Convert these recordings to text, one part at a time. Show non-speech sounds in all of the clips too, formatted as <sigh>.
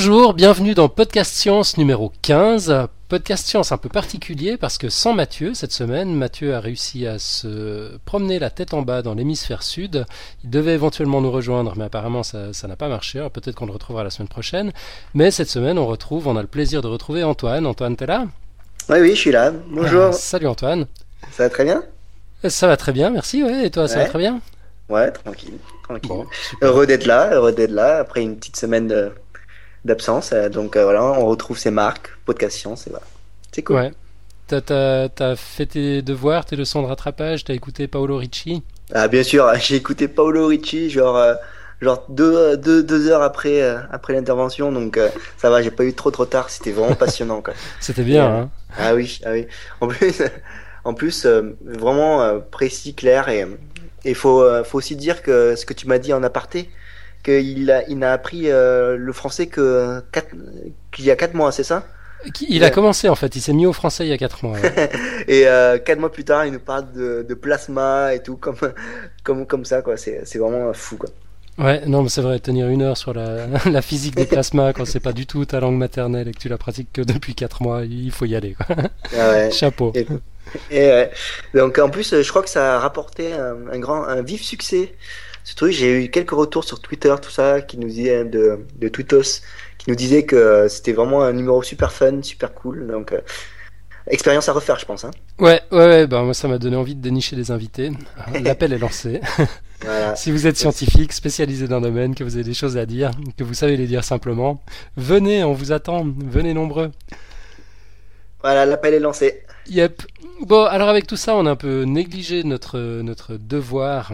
Bonjour, bienvenue dans Podcast Science numéro 15. Podcast Science un peu particulier parce que sans Mathieu cette semaine, Mathieu a réussi à se promener la tête en bas dans l'hémisphère sud. Il devait éventuellement nous rejoindre, mais apparemment ça n'a pas marché. Peut-être qu'on le retrouvera la semaine prochaine. Mais cette semaine, on retrouve, on a le plaisir de retrouver Antoine. Antoine, t'es là? Oui, oui, je suis là. Bonjour. Ah, salut Antoine. Ça va très bien? Ça va très bien, merci. Ouais. Et toi, ça va très bien? Ouais, tranquille. tranquille. heureux d'être là, heureux d'être là après une petite semaine de d'absence. Euh, donc euh, voilà, on retrouve ses marques, podcast science, et voilà. C'est cool. Ouais. T'as, as, fait tes devoirs, tes leçons de rattrapage, t'as écouté Paolo Ricci? Ah bien sûr, <laughs> j'ai écouté Paolo Ricci, genre, euh, genre deux, deux, deux, heures après, après l'intervention, donc ça va, j'ai pas eu trop trop tard, c'était vraiment <laughs> passionnant. C'était bien, hein Ah oui, ah oui. En plus, <laughs> en plus vraiment précis, clair, et il faut, faut aussi dire que ce que tu m'as dit en aparté, qu'il a, il n'a appris euh, le français que qu'il y a 4 mois, c'est ça? Il a commencé en fait, il s'est mis au français il y a 4 mois. <laughs> et 4 euh, mois plus tard, il nous parle de, de plasma et tout, comme, comme, comme ça, quoi. C'est, c'est vraiment fou, quoi. Ouais, non, mais c'est vrai, tenir une heure sur la, <laughs> la physique des plasmas quand c'est pas du tout ta langue maternelle et que tu la pratiques que depuis 4 mois, il faut y aller, quoi. Ah ouais. <laughs> Chapeau. Et, donc en plus, je crois que ça a rapporté un, un grand, un vif succès ce truc. J'ai eu quelques retours sur Twitter, tout ça, qui nous disaient de, de Twitos, qui nous disaient que c'était vraiment un numéro super fun, super cool. Donc, euh, expérience à refaire, je pense. Hein. Ouais, ouais, ouais bah, moi ça m'a donné envie de dénicher des invités. <laughs> L'appel est lancé. si vous êtes scientifique, spécialisé dans un domaine, que vous avez des choses à dire, que vous savez les dire simplement, venez, on vous attend, venez nombreux. Voilà, l'appel est lancé. Yep. Bon, alors avec tout ça, on a un peu négligé notre, notre devoir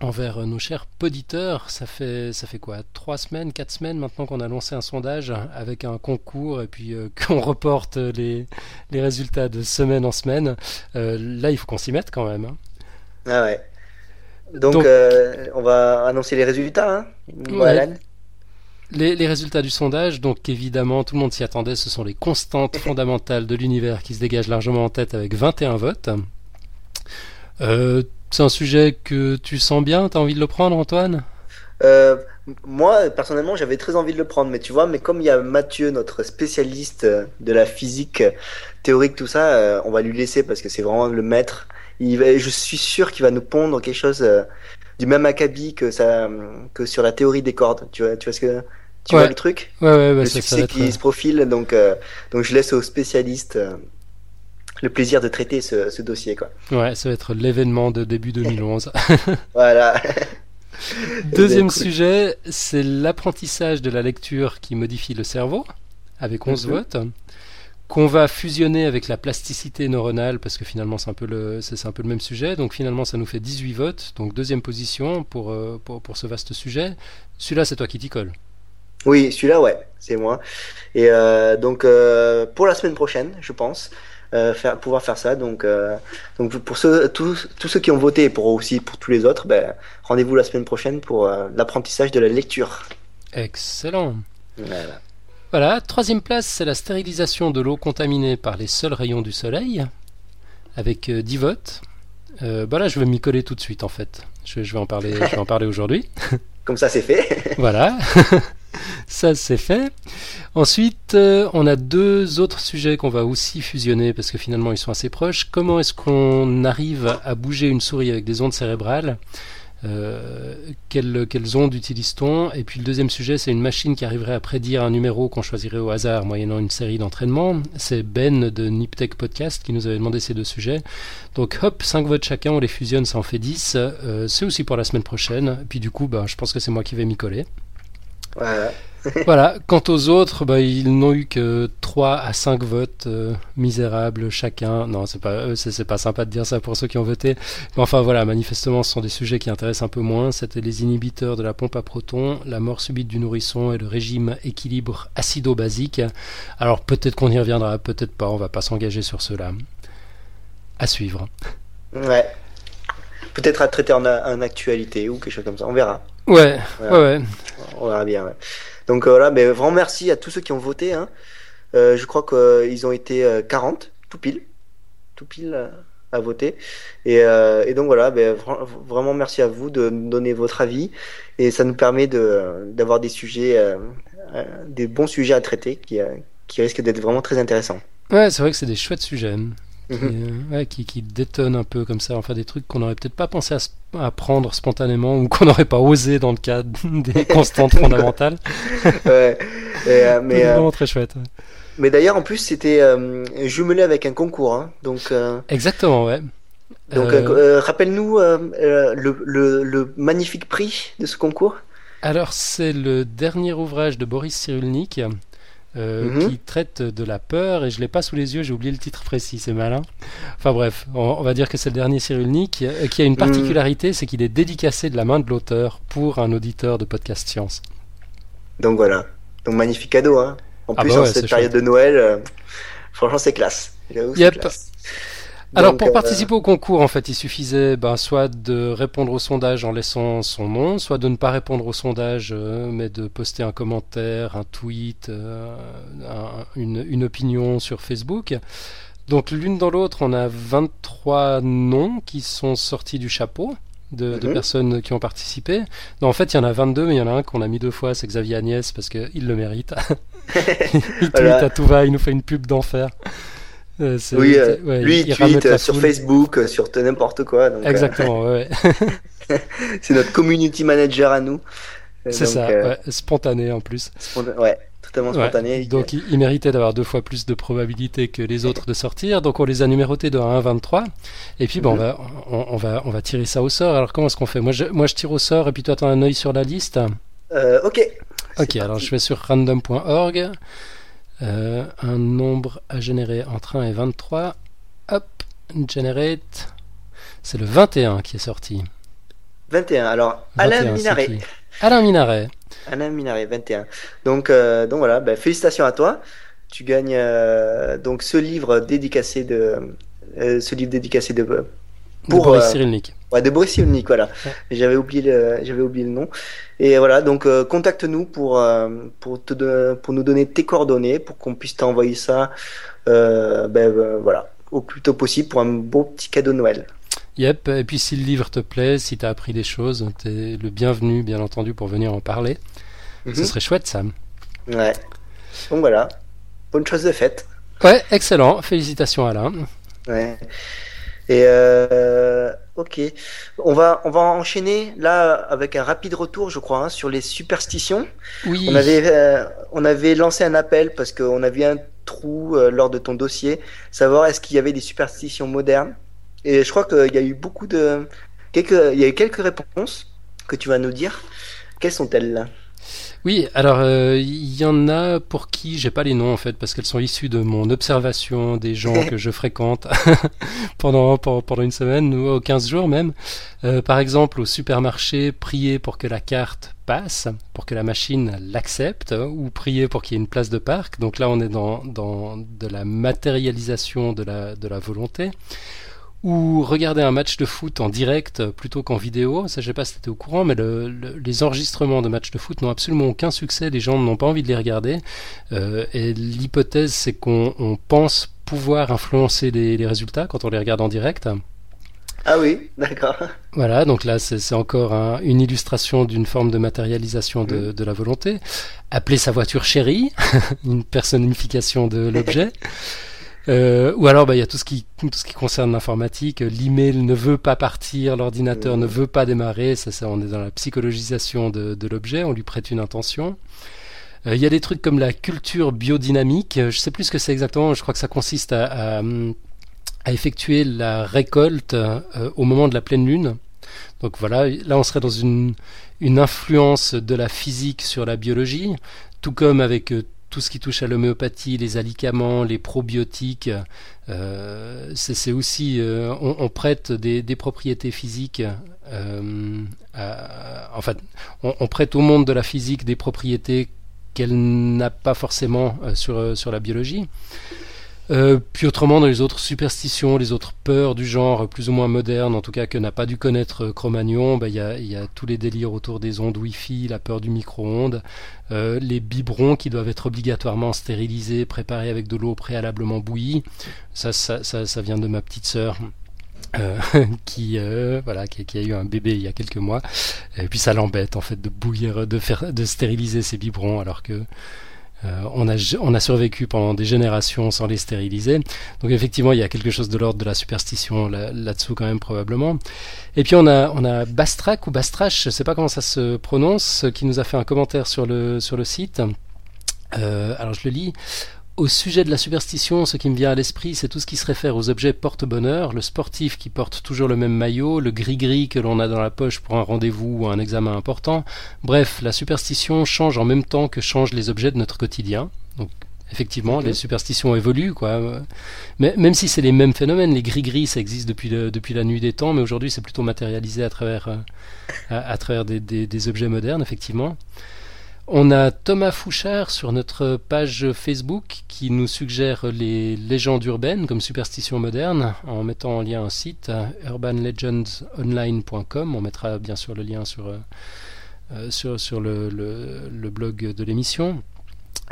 envers nos chers poditeurs. Ça fait, ça fait quoi? Trois semaines, quatre semaines maintenant qu'on a lancé un sondage avec un concours et puis euh, <laughs> qu'on reporte les, les résultats de semaine en semaine. Euh, là, il faut qu'on s'y mette quand même. Hein. Ah ouais. Donc, euh, on va annoncer les résultats. Hein les, les, résultats du sondage, donc évidemment, tout le monde s'y attendait, ce sont les constantes <laughs> fondamentales de l'univers qui se dégagent largement en tête avec 21 votes. Euh, c'est un sujet que tu sens bien, tu as envie de le prendre, Antoine? Euh, Moi, personnellement, j'avais très envie de le prendre, mais tu vois, mais comme il y a Mathieu, notre spécialiste de la physique théorique, tout ça, euh, on va lui laisser parce que c'est vraiment le maître. Il va, je suis sûr qu'il va nous pondre quelque chose euh, du même acabit que ça, que sur la théorie des cordes. Tu vois, tu vois ce que tu vois le truc? Ouais, ouais, ouais. Le succès qui se profile, donc, donc je laisse aux spécialistes le plaisir de traiter ce, dossier. Quoi. Ouais, ça va être l'événement de début <laughs> 2011. <laughs> voilà. <laughs> Deuxième sujet, c'est l'apprentissage de la lecture qui modifie le cerveau, avec 11 mhm. votes, qu'on va fusionner avec la plasticité neuronale, parce que finalement c'est un, peu le, c'est, un peu le même sujet, donc finalement ça nous fait 18 votes, donc deuxième position pour, euh, pour, pour ce vaste sujet. Celui-là, c'est toi qui t'y colle. Oui, celui-là, ouais, c'est moi. Et euh, donc, euh, pour la semaine prochaine, je pense, euh, faire, pouvoir faire ça. Donc, euh, donc pour ceux, tous, tous ceux qui ont voté et pour aussi pour tous les autres, ben, rendez-vous la semaine prochaine pour euh, l'apprentissage de la lecture. Excellent. Voilà. Voilà, troisième place, c'est la stérilisation de l'eau contaminée par les seuls rayons du soleil, avec 10 votes. Bah là, je vais m'y coller tout de suite en fait. Je, je vais en parler, je vais en <laughs> parler aujourd'hui. Comme ça, c'est fait. voilà. <laughs> Ça, c'est fait. Ensuite, euh, on a deux autres sujets qu'on va aussi fusionner parce que finalement, ils sont assez proches. Comment est-ce qu'on arrive à bouger une souris avec des ondes cérébrales? Euh, quelles, ondes utilise-t-on? Et puis le deuxième sujet, c'est une machine qui arriverait à prédire un numéro qu'on choisirait au hasard moyennant une série d'entraînements. C'est Ben de Niptech Podcast qui nous avait demandé ces deux sujets. Donc hop, 5 votes chacun, on les fusionne, ça en fait 10. Euh, c'est aussi pour la semaine prochaine. Puis du coup, bah, je pense que c'est moi qui vais m'y coller. <laughs> Voilà. Quant aux autres, bah, ils n'ont eu que 3 à 5 votes euh, misérables chacun. Non, c'est pas, c'est, pas sympa de dire ça pour ceux qui ont voté. Mais enfin voilà, manifestement, ce sont des sujets qui intéressent un peu moins. C'était les inhibiteurs de la pompe à protons, la mort subite du nourrisson et le régime équilibre acido-basique. Alors peut-être qu'on y reviendra, peut-être pas. On va pas s'engager sur cela. À suivre. Ouais. Peut-être à traiter en, en actualité ou quelque chose comme ça. On verra. Ouais, ouais, ouais. On verra bien. Donc euh, voilà, mais vraiment merci à tous ceux qui ont voté. Hein. Euh, je crois qu'ils ont été 40, euh, tout pile, tout pile à voter. Et, et donc voilà, ben, vraiment merci à vous de nous donner votre avis et ça nous permet de d'avoir des sujets des bons sujets à traiter qui, qui risquent d'être vraiment très intéressants. Ouais, c'est vrai que c'est des chouettes sujets. Qui, mhm. ouais, qui, qui, détonnent un peu comme ça, enfin des trucs qu'on n'aurait peut-être pas pensé à, à, prendre spontanément ou qu'on <laughs> n'aurait pas osé dans le cadre <laughs> des <laughs> constantes fondamentales. ouais, mais vraiment très chouette. Mais d'ailleurs, en plus, c'était jumelé avec un concours, hein, donc. Exactement, ouais. Donc, euh, euh, rappelle-nous euh, le, le, le, magnifique prix de ce concours. Alors, c'est le dernier ouvrage de Boris Cyrulnik mhm. qui traite de la peur, et je l'ai pas sous les yeux, j'ai oublié le titre précis, c'est malin. Enfin bref, on, va dire que c'est le dernier Cyrulnik, qui a une mhm. particularité, c'est qu'il est dédicacé de la main de l'auteur pour un auditeur de podcast science. Donc voilà, donc magnifique cadeau, hein. En ah plus, bah en cette période de Noël, franchement, c'est classe. Yep. classe. Alors pour euh, participer au concours, en fait, il suffisait ben, soit de répondre au sondage en laissant son nom, soit de ne pas répondre au sondage, euh, mais de poster un commentaire, un tweet, euh, une, une, opinion sur Facebook. Donc l'une dans l'autre, on a 23 noms qui sont sortis du chapeau. De, de, mhm. personnes qui ont participé. en fait, il y en a 22, mais il y en a un qu'on a mis deux fois, c'est Xavier Agnès, parce qu'il le mérite. <laughs> il tweet à tout va, il nous fait une pub d'enfer. Euh, oui, euh, lui, il, tweet euh, sur Facebook, sur n'importe quoi. Exactement, ouais. <laughs> c'est notre community manager à nous. C'est ça, ouais, spontané en plus. ouais, totalement spontané. donc il, méritait d'avoir deux fois plus de probabilité que les autres de sortir. Donc on les a numérotés de 1 à 23. Et puis bon, on, mhm. va, on, va, on va tirer ça au sort. Alors comment est-ce qu'on fait? Moi je, moi je tire au sort et puis toi tu as un œil sur la liste? ok. Ok, alors je vais sur random.org. Euh, un nombre à générer entre 1 et 23. Hop, generate. C'est le 21 qui est sorti. 21. Alors, Alain Minaret. Alain Minaret. Alain Minaret, 21. Donc, euh, donc voilà, ben, félicitations à toi. Tu gagnes euh, donc ce livre dédicacé de ce livre dédicacé de pour Boris Cyrulnik. Ouais, de Boris Cyrulnik, voilà. J'avais oublié le j'avais oublié le nom. Et voilà, donc euh, contacte-nous pour, euh, pour, te pour nous donner tes coordonnées, pour qu'on puisse t'envoyer ça euh, ben, voilà, au plus tôt possible pour un beau petit cadeau de Noël. Yep, et puis si le livre te plaît, si tu as appris des choses, tu es le bienvenu, bien entendu, pour venir en parler. Ce mhm. serait chouette, Sam. Ouais. Donc voilà, bonne chose de faite. Ouais, excellent. Félicitations, Alain. Ouais. Et euh, ok, on va on va enchaîner là avec un rapide retour, je crois, hein, sur les superstitions. Oui. On avait euh, on avait lancé un appel parce qu'on avait un trou euh, lors de ton dossier, savoir est-ce qu'il y avait des superstitions modernes. Et je crois qu'il y a eu beaucoup de quelques il y a eu quelques réponses que tu vas nous dire. Quelles sont-elles? Oui, alors euh, il y en a pour qui j'ai pas les noms en fait parce qu'elles sont issues de mon observation des gens <laughs> que je fréquente <laughs> pendant, pendant une semaine ou 15 jours même. Euh, par exemple au supermarché, prier pour que la carte passe, pour que la machine l'accepte ou prier pour qu'il y ait une place de parc. Donc là on est dans, dans de la matérialisation de la, de la volonté ou regarder un match de foot en direct plutôt qu'en vidéo. Ça, je sais pas si tu au courant, mais les enregistrements de matchs de foot n'ont absolument aucun succès. Les gens n'ont pas envie de les regarder. Euh, et l'hypothèse, c'est qu'on pense pouvoir influencer les, résultats quand on les regarde en direct. Ah oui, d'accord. <laughs> Voilà, donc là, c'est encore une illustration d'une forme de matérialisation de, mmh. de, la volonté. Appeler sa voiture chérie, <laughs> une personnification de l'objet. <laughs> Euh, ou alors, bah, il y a tout ce qui tout ce qui concerne l'informatique. L'email ne veut pas partir, l'ordinateur ne veut pas démarrer. Ça, ça, on est dans la psychologisation de, de l'objet. On lui prête une intention. Euh, il y a des trucs comme la culture biodynamique. Je sais plus ce que c'est exactement. Je crois que ça consiste à, à, à effectuer la récolte euh, au moment de la pleine lune. Donc voilà, là on serait dans une, une influence de la physique sur la biologie, tout comme avec euh, tout ce qui touche à l'homéopathie, les alicaments, les probiotiques, euh, c'est aussi, euh, on, prête des, propriétés physiques, euh, en fait, on, prête au monde de la physique des propriétés qu'elle n'a pas forcément sur, sur la biologie. Euh, puis autrement, dans les autres superstitions, les autres peurs du genre plus ou moins modernes, en tout cas que n'a pas dû connaître euh, Cro-Magnon, bah, il y, a, tous les délires autour des ondes Wi-Fi, la peur du micro-ondes, euh, les biberons qui doivent être obligatoirement stérilisés, préparés avec de l'eau préalablement bouillie. Ça, vient de ma petite sœur. <laughs> Qui voilà qui, a eu un bébé il y a quelques mois et puis ça l'embête en fait de bouillir de faire de stériliser ses biberons alors que on, a, on a survécu pendant des générations sans les stériliser. Donc effectivement, il y a quelque chose de l'ordre de la superstition là-dessous quand même probablement. Et puis on a, on a Bastrak ou Bastrache, je ne sais pas comment ça se prononce, qui nous a fait un commentaire sur le, sur le site. alors je le lis. Au sujet de la superstition, ce qui me vient à l'esprit, c'est tout ce qui se réfère aux objets porte-bonheur, le sportif qui porte toujours le même maillot, le gris-gris que l'on a dans la poche pour un rendez-vous ou un examen important. Bref, la superstition change en même temps que changent les objets de notre quotidien. Donc, effectivement, les superstitions évoluent, quoi. Mais même si c'est les mêmes phénomènes, les gris-gris, ça existe depuis, depuis la nuit des temps, mais aujourd'hui, c'est plutôt matérialisé à travers, euh, à, travers des objets modernes, effectivement. On a Thomas Fouchard sur notre page Facebook qui nous suggère les légendes urbaines comme superstition moderne en mettant en lien un site urbanlegendsonline.com. On mettra bien sûr le lien sur, euh, le, blog de l'émission.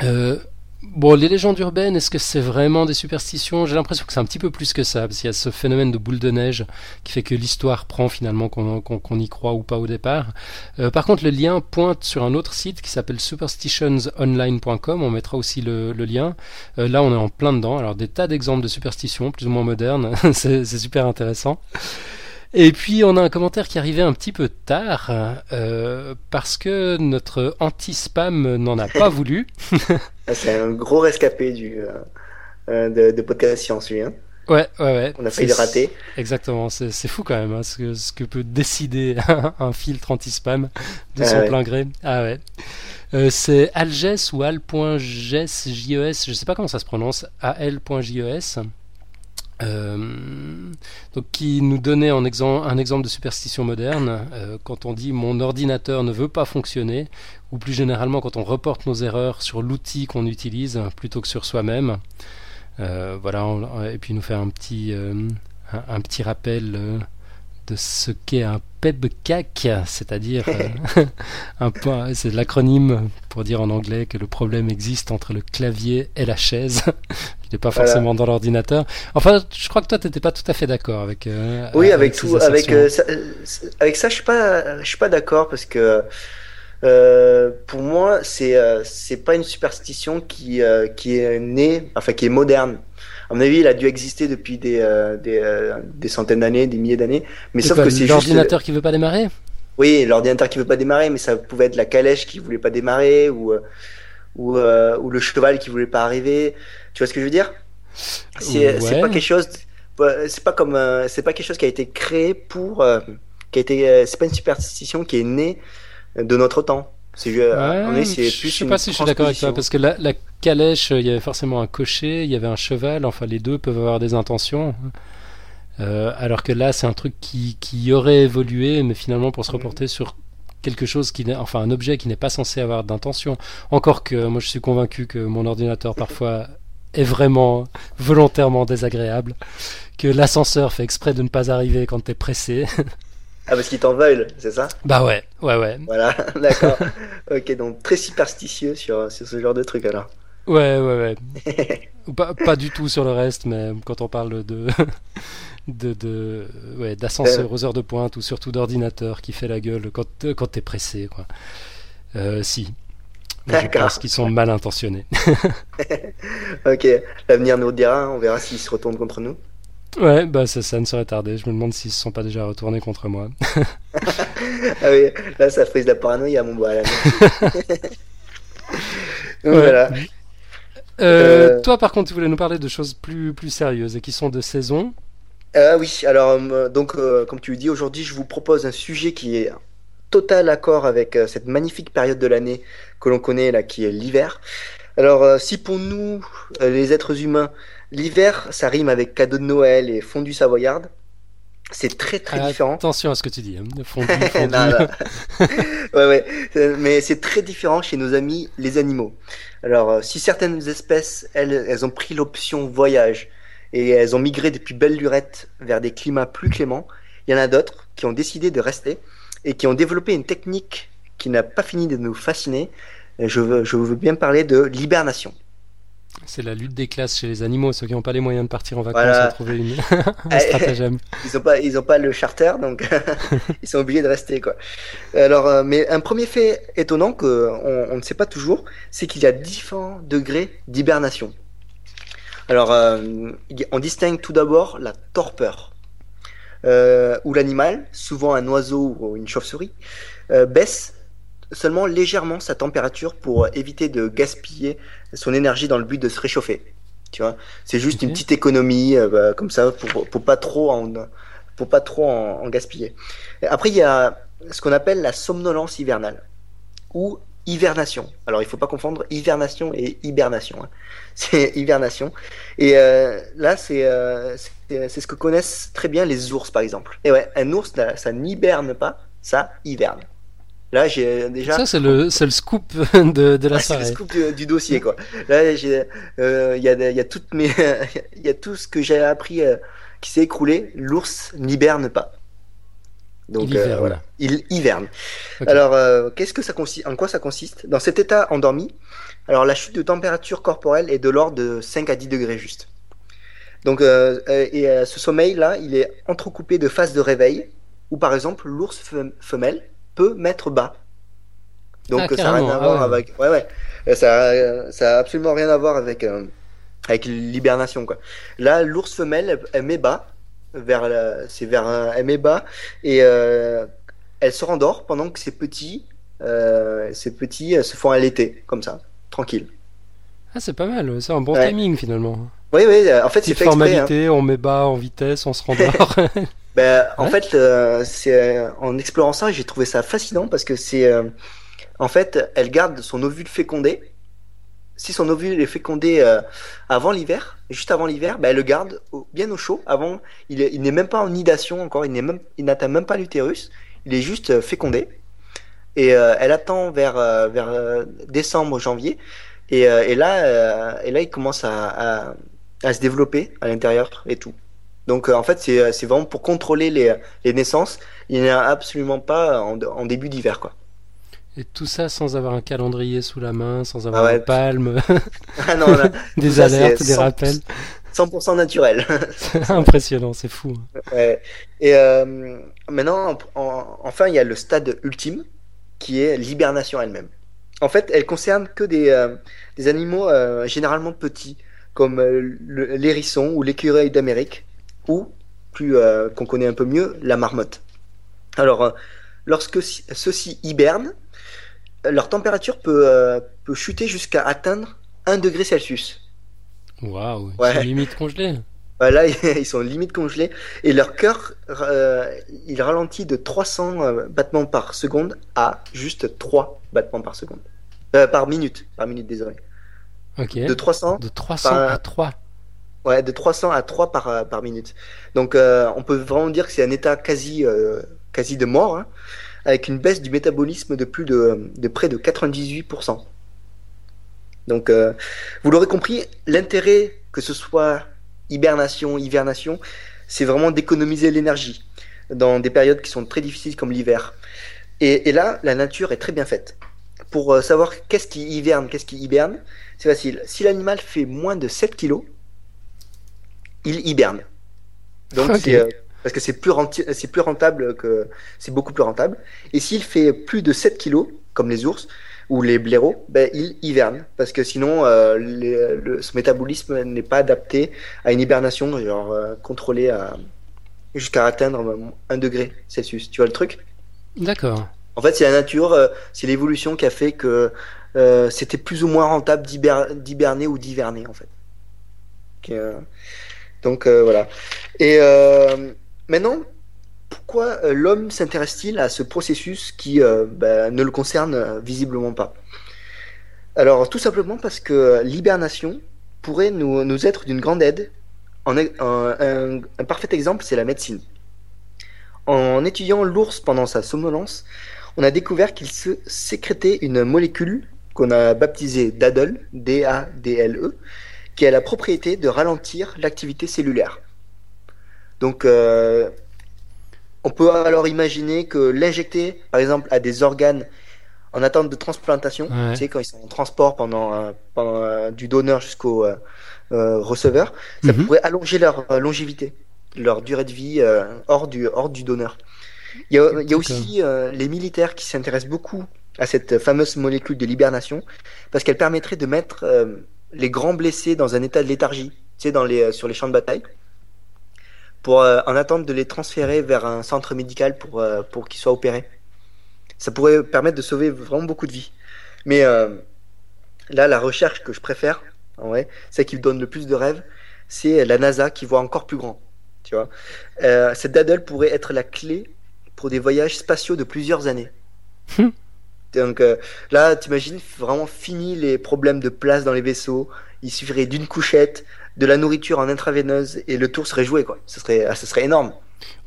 Euh, Bon, les légendes urbaines, est-ce que c'est vraiment des superstitions? J'ai l'impression que c'est un petit peu plus que ça, parce qu'il y a ce phénomène de boule de neige qui fait que l'histoire prend finalement qu'on y croit ou pas au départ. Euh, par contre, le lien pointe sur un autre site qui s'appelle superstitionsonline.com, on mettra aussi le, lien. Euh, là, on est en plein dedans, alors des tas d'exemples de superstitions, plus ou moins modernes, <laughs> c'est super intéressant. Et puis on a un commentaire qui arrivait un petit peu tard euh, parce que notre anti-spam n'en a <laughs> pas voulu. Ah, c'est un gros rescapé du euh, euh, de, de, podcast science, lui. Hein. Ouais, ouais, ouais. On a failli le rater. Exactement, c'est fou quand même hein, ce, que, ce que peut décider <laughs> un filtre anti-spam de son plein gré. Ah ouais. Euh, c'est alges ou al.jes, j-e-s, je sais pas comment ça se prononce, al.jes. Euh, donc qui nous donnait un, exemple, un exemple de superstition moderne euh, quand on dit mon ordinateur ne veut pas fonctionner ou plus généralement quand on reporte nos erreurs sur l'outil qu'on utilise plutôt que sur soi-même. Euh, voilà et puis nous faire un petit un, petit rappel de ce qu'est un PEBCAC, c'est-à-dire euh, <laughs> un point, c'est l'acronyme pour dire en anglais que le problème existe entre le clavier et la chaise, <laughs> qui n'est pas forcément dans l'ordinateur. Enfin, je crois que toi, tu n'étais pas tout à fait d'accord avec. Euh, oui, avec, tout, avec euh, ça, avec ça, je suis pas, je suis pas d'accord parce que. pour moi, c'est c'est pas une superstition qui qui est née, enfin qui est moderne à mon avis, il a dû exister depuis des, euh, des, euh, des, centaines d'années, des milliers d'années. Mais sauf que c'est l'ordinateur qui veut pas démarrer? Oui, l'ordinateur qui veut pas démarrer, mais ça pouvait être la calèche qui voulait pas démarrer ou euh, ou, le cheval qui voulait pas arriver. Tu vois ce que je veux dire? C'est c'est pas quelque chose. C'est pas comme c'est pas quelque chose qui a été créé pour qui a été c'est pas une superstition qui est née de notre temps. C'est ouais, je sais pas si je suis d'accord avec toi parce que la, la calèche, il y avait forcément un cocher, il y avait un cheval. Enfin, les deux peuvent avoir des intentions. Euh, alors que là, c'est un truc qui, qui aurait évolué, mais finalement pour se reporter sur quelque chose qui n'est, enfin, un objet qui n'est pas censé avoir d'intention. Encore que moi, je suis convaincu que mon ordinateur parfois est vraiment volontairement désagréable, que l'ascenseur fait exprès de ne pas arriver quand t'es pressé. <laughs> Ah, parce qu'ils t'en veulent, c'est ça? Bah ouais, ouais, ouais. Voilà, <laughs> d'accord. ok, donc très superstitieux sur, sur ce genre de truc alors. Ouais, ouais, ouais. <laughs> pas, pas, du tout sur le reste, mais quand on parle de. <laughs> de, de ouais, d'ascenseur aux heures de pointe ou surtout d'ordinateur qui fait la gueule quand, quand t'es pressé, quoi. Euh, si. Je pense qu'ils sont mal intentionnés. ok, l'avenir nous le dira, on verra s'ils se retournent contre nous. Ouais, bah ça, ça ne serait tardé. Je me demande s'ils se sont pas déjà retournés contre moi. <laughs> ah oui, là ça frise la paranoïa, mon bois. <laughs> voilà. Euh, euh, toi, par contre, tu voulais nous parler de choses plus, plus sérieuses et qui sont de saison. Euh, oui, alors, donc, comme tu le dis, aujourd'hui, je vous propose un sujet qui est total accord avec cette magnifique période de l'année que l'on connaît, là, qui est l'hiver. Alors, si pour nous, les êtres humains, L'hiver, ça rime avec cadeau de Noël et fondu savoyarde. C'est très très différent. Attention à ce que tu dis. Hein. Fondu, <laughs> <laughs> ouais, ouais. Mais c'est très différent chez nos amis les animaux. Alors, euh, si certaines espèces, elles, elles ont pris l'option voyage et elles ont migré depuis belle lurette vers des climats plus cléments, il y en a d'autres qui ont décidé de rester et qui ont développé une technique qui n'a pas fini de nous fasciner. Je veux, je veux bien parler de l'hibernation. C'est la lutte des classes chez les animaux, ceux qui n'ont pas les moyens de partir en vacances Voilà. à trouver une... <laughs> <laughs> un Eh, stratagème. Ils ont pas, ils ont pas le charter, donc <laughs> ils sont obligés de rester quoi. Alors, euh, mais un premier fait étonnant que on, ne sait pas toujours, c'est qu'il y a différents degrés d'hibernation. Alors, euh, on distingue tout d'abord la torpeur, euh, où l'animal, souvent un oiseau ou une chauve-souris, euh, baisse seulement légèrement sa température pour éviter de gaspiller son énergie dans le but de se réchauffer. Tu vois, c'est juste une petite économie euh, bah, comme ça pour, pour pas trop en pour pas trop en, en gaspiller. Après, il y a ce qu'on appelle la somnolence hivernale ou hibernation. Alors, il faut pas confondre hibernation et hibernation. hein. <laughs> C'est hibernation. Et euh, là, c'est euh, ce que connaissent très bien les ours, par exemple. Et ouais, un ours, ça, ça n'hiberne pas, ça hiverne. Là, j'ai déjà. Ça, c'est le, le scoop <laughs> de, de la Ouais, c'est le soirée. scoop du, du dossier quoi. Là, j'ai, euh, il y a, il y a toutes mes, il <laughs> y a tout ce que j'ai appris euh, qui s'est écroulé. L'ours n'hiberne pas. Donc Il euh, hiverne. voilà, il hiverne. Ok. Alors, qu'est-ce que ça consiste En quoi ça consiste? Dans cet état endormi, alors la chute de température corporelle est de l'ordre de 5 à 10 degrés juste. Donc, et ce sommeil là, il est entrecoupé de phases de réveil où par exemple l'ours fem- femelle peut mettre bas. Donc Ah, ça n'a rien à ah voir ouais. avec, ouais ouais, Euh, ça, ça a absolument rien à voir avec euh, avec l'hibernation quoi. Là, l'ours femelle, elle, elle met bas vers, la- c'est vers, un- elle met bas et euh, elle se rendort pendant que ses petits, euh, ses petits se font allaiter comme ça, tranquille. Ah, c'est pas mal, c'est un bon Ouais. timing finalement. Oui oui, en fait c'est fait exprès. hein. formalité, on met bas en vitesse, on se rendort. <laughs> <laughs> Ben, en Ouais. fait, euh, c'est euh, en explorant ça, j'ai trouvé ça fascinant parce que c'est euh, en fait, elle garde son ovule fécondé. Si son ovule est fécondé euh, avant l'hiver, juste avant l'hiver, ben, elle le garde au- bien au chaud. Avant, il il n'est même pas en nidation encore, il n'est même, il n'atteint même pas l'utérus. Il est juste euh, fécondé. Et euh, elle attend vers vers euh, décembre, janvier. Et, euh, et là, euh, et là, il commence à, à, à se développer à l'intérieur et tout. Donc euh, en fait, c'est c'est vraiment pour contrôler les, les naissances. Il n'y en a absolument pas en, en début d'hiver, quoi. Et tout ça sans avoir un calendrier sous la main, sans avoir Ah ouais. une palme, <laughs> Ah non, là, <laughs> des ça, alertes, des 100%. rappels. 100% naturel. <laughs> Impressionnant, c'est fou. Ouais. Et euh, maintenant, en- en- enfin, il y a le stade ultime, qui est l'hibernation elle-même. En fait, elle concerne que des, euh, des animaux euh, généralement petits, comme euh, l'hérisson ou l'écureuil d'Amérique, ou, plus euh, qu'on connaît un peu mieux, la marmotte. Alors, euh, lorsque ci- ceux-ci hibernent, leur température peut, euh, peut chuter jusqu'à atteindre 1 degré Celsius. Waouh, Ouais. limite congelé. Ouais, Là, <laughs> ils sont limite congelés et leur cœur, euh, il ralentit de 300 euh, battements par seconde à juste 3 battements par seconde. Euh, par minute, par minute, désolé. Ok. De 300, De 300 par- à 3. De 300 à 3 par, euh, par minute. Donc, euh, on peut vraiment dire que c'est un état quasi, euh, de mort, hein, avec une baisse du métabolisme de plus de, près de 98%. Donc, vous l'aurez compris, l'intérêt que ce soit hibernation, hivernation, c'est vraiment d'économiser l'énergie dans des périodes qui sont très difficiles comme l'hiver. Et, là, la nature est très bien faite. Pour savoir qu'est-ce qui hiverne, qu'est-ce qui hiberne, c'est facile. Si l'animal fait moins de 7 kilos, il hiberne. Donc euh, parce que c'est plus renti- c'est plus rentable que c'est beaucoup plus rentable. Et s'il fait plus de 7 kilos, comme les ours ou les blaireaux, ben il hiverne parce que sinon euh, les- le, ce métabolisme n'est pas adapté à une hibernation genre euh, contrôlée à jusqu'à atteindre 1 degré Celsius. Tu vois le truc? D'accord. En fait, c'est la nature, c'est l'évolution qui a fait que c'était plus ou moins rentable d'hiber- d'hiberner ou d'hiverner, en fait. Donc euh, voilà. Et euh, maintenant, pourquoi euh, l'homme s'intéresse-t-il à ce processus qui bah, ne le concerne visiblement pas? Alors, tout simplement parce que l'hibernation pourrait nous, être d'une grande aide. Un, parfait exemple, c'est la médecine. En étudiant l'ours pendant sa somnolence, on a découvert qu'il se sécrétait une molécule qu'on a baptisée DADLE, D-A-D-L-E, qui a la propriété de ralentir l'activité cellulaire. Donc, euh, on peut alors imaginer que l'injecter, par exemple, à des organes en attente de transplantation, Ouais. tu sais, quand ils sont en transport pendant, euh, pendant, euh, du donneur jusqu'au euh, euh, receveur, ça Mhm. pourrait allonger leur longévité, leur durée de vie hors, du, hors du donneur. Il y a, il y a aussi les militaires qui s'intéressent beaucoup à cette fameuse molécule de l'hibernation parce qu'elle permettrait de mettre les grands blessés dans un état de léthargie, tu sais, dans les, euh, sur les champs de bataille, pour, euh, en attente de les transférer vers un centre médical pour, euh, pour qu'ils soient opérés. Ça pourrait permettre de sauver vraiment beaucoup de vies. Mais là, la recherche que je préfère, en celle qui me donne le plus de rêves, c'est la NASA qui voit encore plus grand. Tu vois, cette daddle pourrait être la clé pour des voyages spatiaux de plusieurs années. <laughs> Donc euh, là, t'imagines vraiment fini les problèmes de place dans les vaisseaux. Il suffirait d'une couchette, de la nourriture en intraveineuse et le tour serait joué quoi. Ce serait, ah, serait énorme.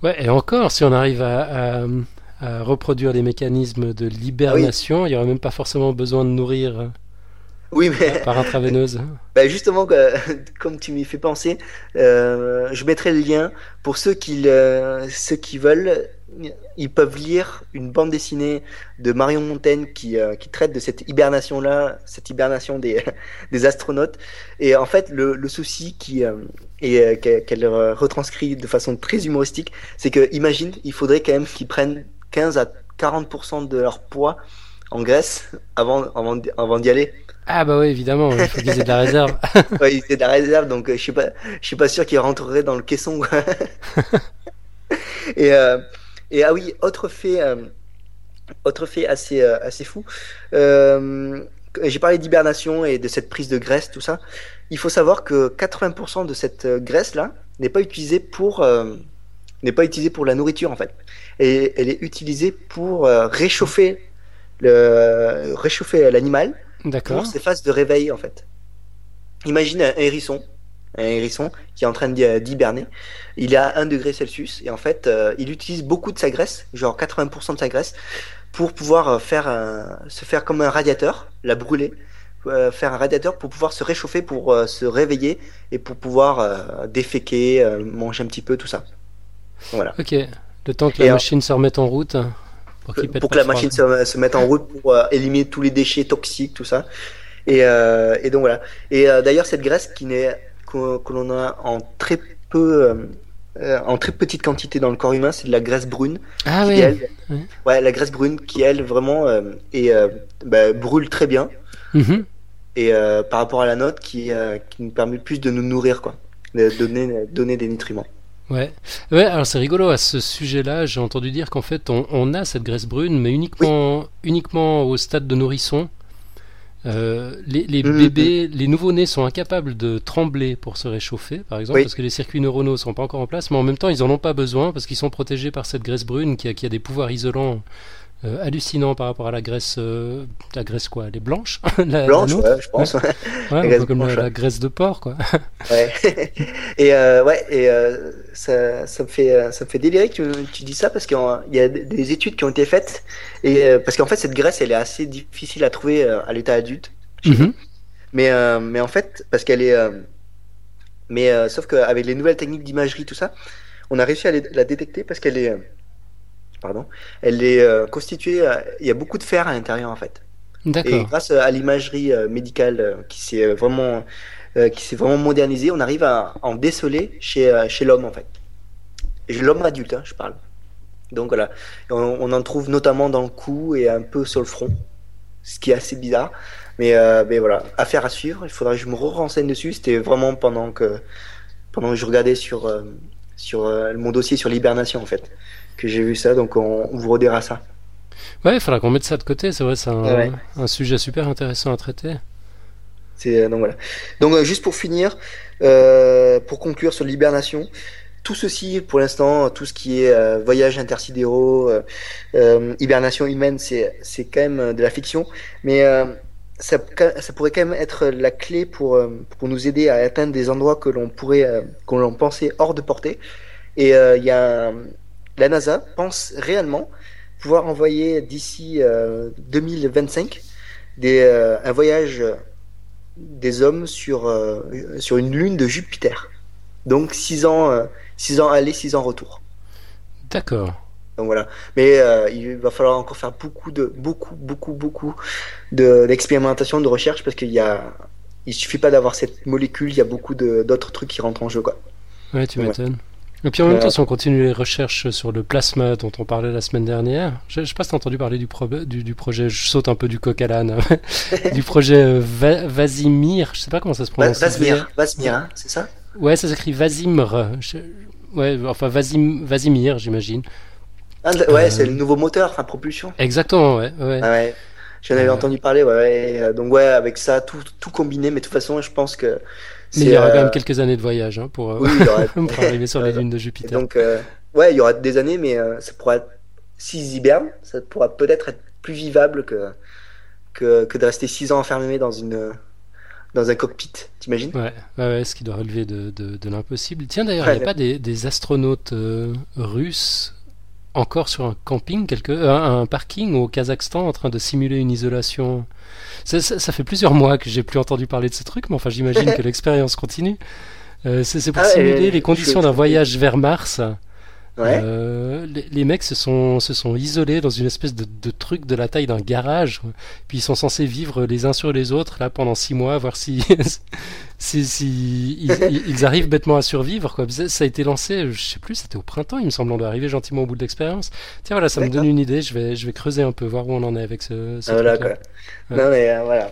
Ouais, et encore, si on arrive à, à- à reproduire des mécanismes de libération, il n'y aurait même pas forcément besoin de nourrir euh, Oui, mais par <laughs> intraveineuse. bah, justement, <laughs> comme tu m'y fais penser, euh, je mettrai le lien pour ceux qui, ceux qui veulent. Ils peuvent lire une bande dessinée de Marion Montaigne qui, euh, qui traite de cette hibernation-là, cette hibernation des, <laughs> des astronautes. Et en fait, le, le souci qui, euh, et euh, qu'elle qu'elle, euh, retranscrit de façon très humoristique, c'est que, imagine, il faudrait quand même qu'ils prennent 15 à 40% de leur poids en graisse avant, avant, avant d'y aller. Ah bah oui, évidemment, il faut qu'ils aient de la réserve. <laughs> Ouais, il était de la réserve, donc euh, je suis pas, je suis pas sûr qu'il rentrerait dans le caisson. quoi. <laughs> et, euh, et ah oui, autre fait, euh, autre fait assez, euh, assez fou. Euh, j'ai parlé d'hibernation et de cette prise de graisse, tout ça. Il faut savoir que 80% de cette euh, graisse là n'est pas utilisée pour, euh, n'est pas utilisée pour la nourriture en fait. Et elle est utilisée pour euh, réchauffer le, réchauffer l'animal pour ces phases de réveil en fait. Imagine un hérisson, un hérisson qui est en train d'hi- d'hiberner. Il est à 1 degré Celsius et en fait euh, il utilise beaucoup de sa graisse, genre 80% de sa graisse, pour pouvoir euh, faire un- se faire comme un radiateur, la brûler, euh, faire un radiateur pour pouvoir se réchauffer, pour euh, se réveiller et pour pouvoir euh, déféquer, euh, manger un petit peu, tout ça. Voilà. Ok, le temps que Et la en- machine se remette en route. Pour, qu'il pète pour que la froid. machine se, se mette en route pour euh, éliminer tous les déchets toxiques, tout ça. Et, euh, et donc voilà. Et euh, d'ailleurs, cette graisse qui n'est que, que l'on a en très peu, euh, euh, en très petite quantité dans le corps humain, c'est de la graisse brune. Ah qui, oui, elle, Ouais. ouais, la graisse brune qui elle vraiment euh, et euh, bah, brûle très bien. Mhm. Et par rapport à la nôtre, qui, qui nous permet plus de nous nourrir, quoi, de donner, donner des nutriments. Ouais. ouais, alors c'est rigolo à ce sujet-là. J'ai entendu dire qu'en fait, on, on a cette graisse brune, mais uniquement, uniquement au stade de nourrisson. Euh, les les Mhm. bébés, les nouveau-nés sont incapables de trembler pour se réchauffer, par exemple, Oui. parce que les circuits neuronaux sont pas encore en place, mais en même temps, ils en ont pas besoin parce qu'ils sont protégés par cette graisse brune qui a, qui a des pouvoirs isolants euh, hallucinants par rapport à la graisse, euh, la graisse quoi, elle est blanche, <laughs> la, la Blanche, ouais, je pense. Ouais, un graisse peu comme blanche, la, la de porc, quoi. <laughs> Ouais. et euh, ouais, et euh, ça, ça me fait, euh, ça me fait délirer que tu, tu dis ça parce qu'il y a des- des études qui ont été faites et euh, parce qu'en fait cette graisse elle est assez difficile à trouver à l'état adulte. Mhm. Mais euh, mais en fait parce qu'elle est, euh, mais euh, sauf qu'avec les nouvelles techniques d'imagerie tout ça, on a réussi à les- la détecter parce qu'elle est, euh, pardon, elle est euh, constituée, euh, il y a beaucoup de fer à l'intérieur en fait. Et grâce à l'imagerie euh, médicale euh, qui s'est euh, vraiment, euh, qui s'est vraiment modernisée, on arrive à en déceler chez, euh, chez l'homme en fait. L'homme adulte, hein, je parle. Donc voilà, on, on en trouve notamment dans le cou et un peu sur le front, ce qui est assez bizarre. Mais, euh, mais voilà, affaire à suivre. Il faudra que je me renseigne dessus. C'était vraiment pendant que, pendant que je regardais sur, euh, sur euh, mon dossier sur l'hibernation en fait, que j'ai vu ça. Donc on, on vous redira ça. Ouais, il faudra qu'on mette ça de côté, c'est vrai, c'est un, Ouais. un sujet super intéressant à traiter. C'est euh, donc voilà. Donc euh, juste pour finir, euh, pour conclure sur l'hibernation, tout ceci pour l'instant, tout ce qui est euh, voyage intersidéraux, euh, euh, hibernation humaine, c'est c'est quand même de la fiction, mais ça, ça pourrait quand même être la clé pour pour nous aider à atteindre des endroits que l'on pourrait que l'on pensait hors de portée. Et il y a un- la NASA pense réellement pouvoir envoyer d'ici euh, 2025 des, euh, un voyage euh, des hommes sur, euh, sur une lune de Jupiter. Donc 6 ans, euh, six ans aller, 6 ans retour. D'accord. Donc voilà. Mais euh, il va falloir encore faire beaucoup de beaucoup beaucoup beaucoup de d'expérimentation, de recherche parce qu'il y a il suffit pas d'avoir cette molécule, il y a beaucoup de- d'autres trucs qui rentrent en jeu quoi. Ouais, tu Ouais. Et puis en même Ouais. temps, si on continue les recherches sur le plasma dont on parlait la semaine dernière, je, je sais pas si t'as entendu parler du, pro- du, du projet, je saute un peu du coq à l'âne, <laughs> du projet euh, Va- Vasimir, je sais pas comment ça se Va- prononce. Vasmir, hein, c'est ça? Ouais, ça s'écrit Vasimr. Je- Ouais, enfin Vasim... Vasimir, j'imagine. Ah, Ouais, Euh. c'est le nouveau moteur, enfin propulsion. Exactement, ouais. ouais. Ah ouais. J'en avais Euh. entendu parler, ouais, ouais. Euh, Donc ouais, avec ça, tout, tout combiné, mais de toute façon, je pense que. Mais il y aura quand euh, même quelques années de voyage hein, pour, euh, Oui, il y aura- <laughs> pour <laughs> arriver sur les lunes de Et Jupiter. donc, euh, ouais, il y aura des années, mais euh, ça pourra être, s'ils hibernent, ça pourra peut-être être plus vivable que, que, que de rester six ans enfermé dans une, dans un cockpit, t'imagines? Ouais, ouais, ouais, ce qui doit relever de, de, de l'impossible. Tiens, d'ailleurs, Ouais, il n'y a pas des, des astronautes euh, russes encore sur un camping, quelque, euh, un parking au Kazakhstan en train de simuler une isolation ça, ça- ça fait plusieurs mois que j'ai plus entendu parler de ce truc, mais enfin, j'imagine <laughs> que l'expérience continue. Euh, c'est pour Ah, simuler et- les conditions d'un voyage vers Mars. Ouais. Euh, les, les mecs se sont, se sont isolés dans une espèce de, de truc de la taille d'un garage. Puis ils sont censés vivre les uns sur les autres là pendant six mois, voir si, <laughs> si, si <laughs> ils, arrivent bêtement à survivre. Quoi. Ça, a été lancé, je sais plus, c'était au printemps, il me semble. On doit arriver gentiment au bout de l'expérience. Tiens, voilà, ça me donne une idée. Je vais, je vais creuser un peu, voir où on en est avec ce, ce Ah, voilà, quoi. Ouais. Non, mais euh, voilà.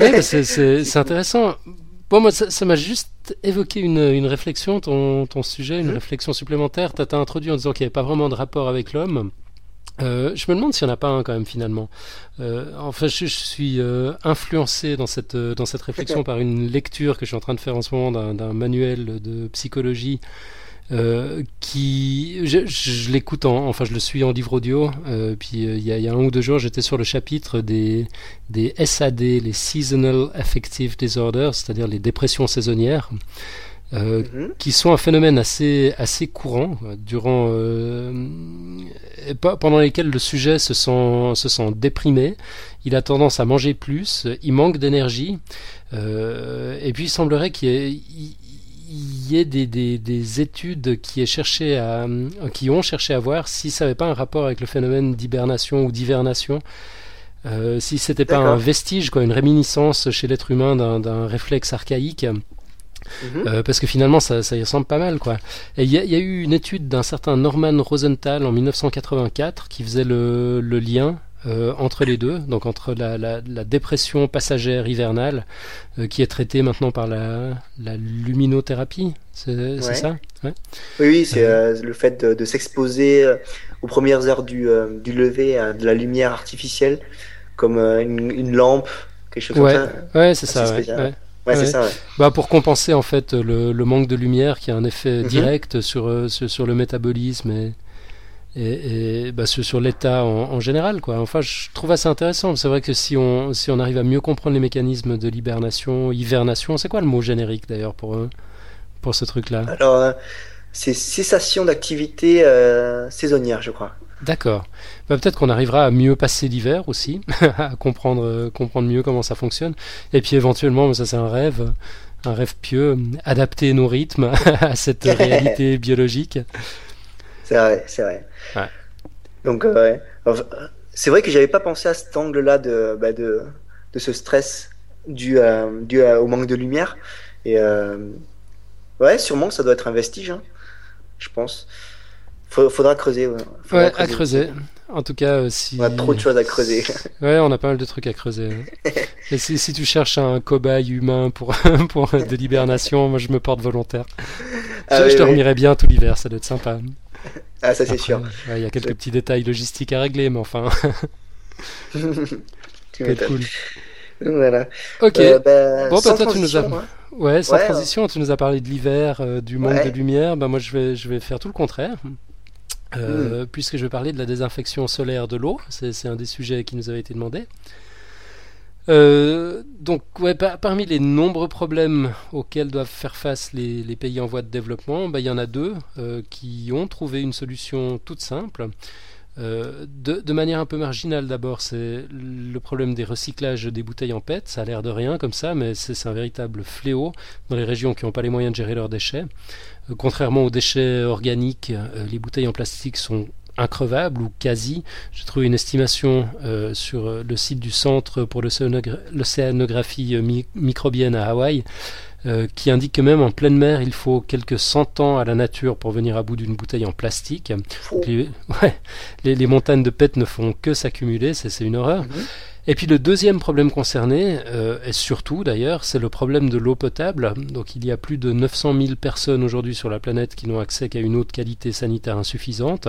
Ouais, bah, <laughs> c'est intéressant. Bon, moi, ça m'a juste évoqué une, une réflexion, ton, ton sujet, une Mhm. réflexion supplémentaire. T'as introduit en disant qu'il n'y avait pas vraiment de rapport avec l'homme. Euh, je me demande s'il n'y en a pas un quand même finalement. Euh, enfin, je, je suis euh, influencé dans cette, dans cette réflexion <laughs> par une lecture que je suis en train de faire en ce moment d'un manuel de psychologie euh, qui je, je l'écoute en enfin je le suis en livre audio euh, puis euh, il y, a, il y a un ou deux jours j'étais sur le chapitre des des SAD les seasonal affective disorders c'est-à-dire les dépressions saisonnières euh, Mhm. qui sont un phénomène assez assez courant euh, durant euh, et pendant lesquels le sujet se sent se sent déprimé il a tendance à manger plus il manque d'énergie euh, et puis il semblerait qu'il y ait, il- y ait des, des, des études qui, cherché à, qui ont cherché à voir si ça n'avait pas un rapport avec le phénomène d'hibernation ou d'hivernation, euh, si c'était pas un vestige, quoi, une réminiscence chez l'être humain d'un réflexe archaïque. Mhm. Euh, parce que finalement ça, ça y ressemble pas mal quoi. Et il y, a- il y a eu une étude d'un certain Norman Rosenthal en 1984 qui faisait le, le lien euh, entre les deux, donc entre la, la, la dépression passagère hivernale euh, qui est traitée maintenant par la, la luminothérapie, c'est Ouais. ça? Ouais. Oui, oui, c'est euh, le fait de, de s'exposer aux premières heures du, du lever à de la lumière artificielle, comme une, une lampe, quelque chose Ouais. comme ça. Ouais, c'est ça. ouais, ouais. Ça, ouais. Bah, pour compenser en fait le, le manque de lumière qui a un effet Mhm. direct sur, sur, sur le métabolisme et, et, et, bah, sur, l'état en, en général. Quoi. Enfin, je trouve assez intéressant. C'est vrai que si on, si on arrive à mieux comprendre les mécanismes de l'hibernation, hivernation, c'est quoi le mot générique d'ailleurs pour, euh, pour ce truc-là? Alors, euh, c'est cessation d'activité euh, saisonnière, je crois. D'accord. Bah, Peut-être qu'on arrivera à mieux passer l'hiver aussi, <laughs> à comprendre, euh, comprendre mieux comment ça fonctionne. Et puis éventuellement, ça c'est un rêve, un rêve pieux, adapter nos rythmes <laughs> à cette <laughs> réalité biologique. C'est vrai, c'est vrai. Ouais. Donc, euh, c'est vrai que j'avais pas pensé à cet angle-là de, bah, de, de ce stress dû, à- dû à- au manque de lumière. Et euh, ouais, sûrement ça doit être un vestige, hein, je pense. Faudra creuser. Ouais, Faudra Ouais, à creuser. En tout cas, euh, si... On a trop de choses à creuser. <laughs> Ouais, on a pas mal de trucs à creuser. <laughs> Et si, si tu cherches un cobaye humain pour, <laughs> pour de l'hibernation, moi je me porte volontaire. Ah je, oui, je oui. dormirai bien tout l'hiver, ça doit être sympa. Ah, ça c'est sûr. ouais, Il y a quelques petits détails logistiques à régler, mais enfin, <laughs> tu être cool. Voilà. Ok. Euh, bah, Bon, bah, toi, tu nous as- hein. Ouais, sans Ouais, transition, tu nous as parlé de l'hiver, euh, du manque Ouais. de lumière. Bah, moi, je vais, je vais faire tout le contraire. Hmm. Euh, Puisque je vais parler de la désinfection solaire de l'eau. C'est un des sujets qui nous avait été demandé. Euh, donc, parmi les nombreux problèmes auxquels doivent faire face les, pays en voie de développement, bah, il y en a deux euh, qui ont trouvé une solution toute simple. Euh, de, manière un peu marginale d'abord, c'est le problème des recyclages des bouteilles en PET. Ça a l'air de rien comme ça, mais c'est un véritable fléau dans les régions qui n'ont pas les moyens de gérer leurs déchets. Contrairement aux déchets organiques, les bouteilles en plastique sont increvables ou quasi. J'ai trouvé une estimation euh, sur le site du Centre pour l'océanographie microbienne à Hawaï euh, qui indique que même en pleine mer, il faut quelques cent ans à la nature pour venir à bout d'une bouteille en plastique. Les, <laughs> ouais, les, les, montagnes de pète ne font que s'accumuler, c'est une horreur. Mhm. Et puis le deuxième problème concerné, euh, et surtout d'ailleurs, c'est le problème de l'eau potable. Donc il y a plus de 900 000 personnes aujourd'hui sur la planète qui n'ont accès qu'à une eau de qualité sanitaire insuffisante.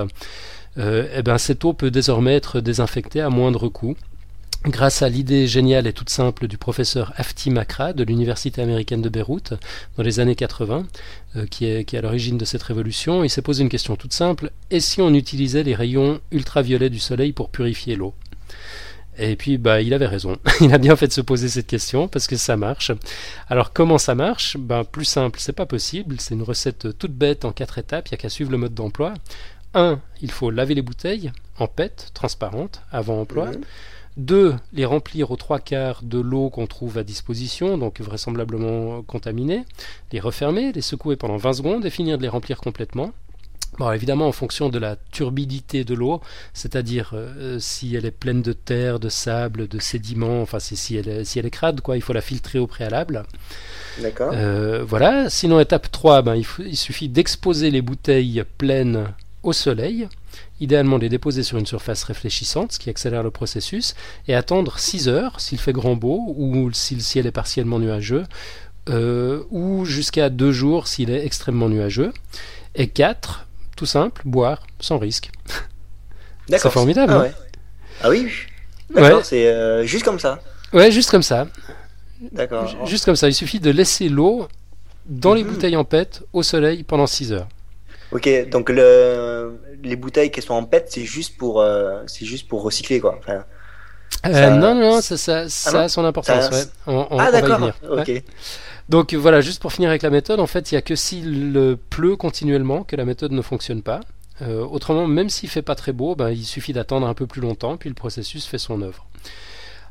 Euh, et ben cette eau peut désormais être désinfectée à moindre coût grâce à l'idée géniale et toute simple du professeur Afti Makra de l'Université américaine de Beyrouth dans les années 80, euh, qui, est, qui est à l'origine de cette révolution, il s'est posé une question toute simple, et si on utilisait les rayons ultraviolets du soleil pour purifier l'eau? Et puis, bah, il avait raison. <laughs> il a bien fait de se poser cette question parce que ça marche. Alors, comment ça marche? Ben, Plus simple, c'est pas possible. C'est une recette toute bête en quatre étapes. Il n'y a qu'à suivre le mode d'emploi. 1. Il faut laver les bouteilles en PET, transparente, avant emploi. Mhm. 2. Les remplir aux trois quarts de l'eau qu'on trouve à disposition, donc vraisemblablement contaminée. Les refermer, les secouer pendant 20 secondes et finir de les remplir complètement. Bon, évidemment, en fonction de la turbidité de l'eau, c'est-à-dire euh, si elle est pleine de terre, de sable, de sédiments, enfin si, elle est, si elle est crade, quoi, il faut la filtrer au préalable. D'accord. Euh, voilà. Sinon, étape 3, ben, il, il suffit d'exposer les bouteilles pleines au soleil idéalement les déposer sur une surface réfléchissante, ce qui accélère le processus, et attendre 6 heures s'il fait grand beau ou si le ciel est partiellement nuageux, euh, ou jusqu'à 2 jours s'il est extrêmement nuageux. Et 4, tout simple, boire sans risque. <laughs> C'est formidable. Ah, hein ah oui D'accord, c'est euh, juste comme ça. Ouais, juste comme ça. D'accord. Juste comme ça, il suffit de laisser l'eau dans les mhm. bouteilles en pète au soleil pendant 6 heures. Ok, donc le, les bouteilles qui sont en PET, c'est juste pour, euh, c'est juste pour recycler quoi. Enfin, euh, non, non, ça, ça, ça ah a son importance. Ouais. On, on, ah d'accord. Ok. Donc voilà, juste pour finir avec la méthode, en fait, il n'y a que s'il pleut continuellement que la méthode ne fonctionne pas. Euh, autrement, même s'il fait pas très beau, ben, il suffit d'attendre un peu plus longtemps, puis le processus fait son œuvre.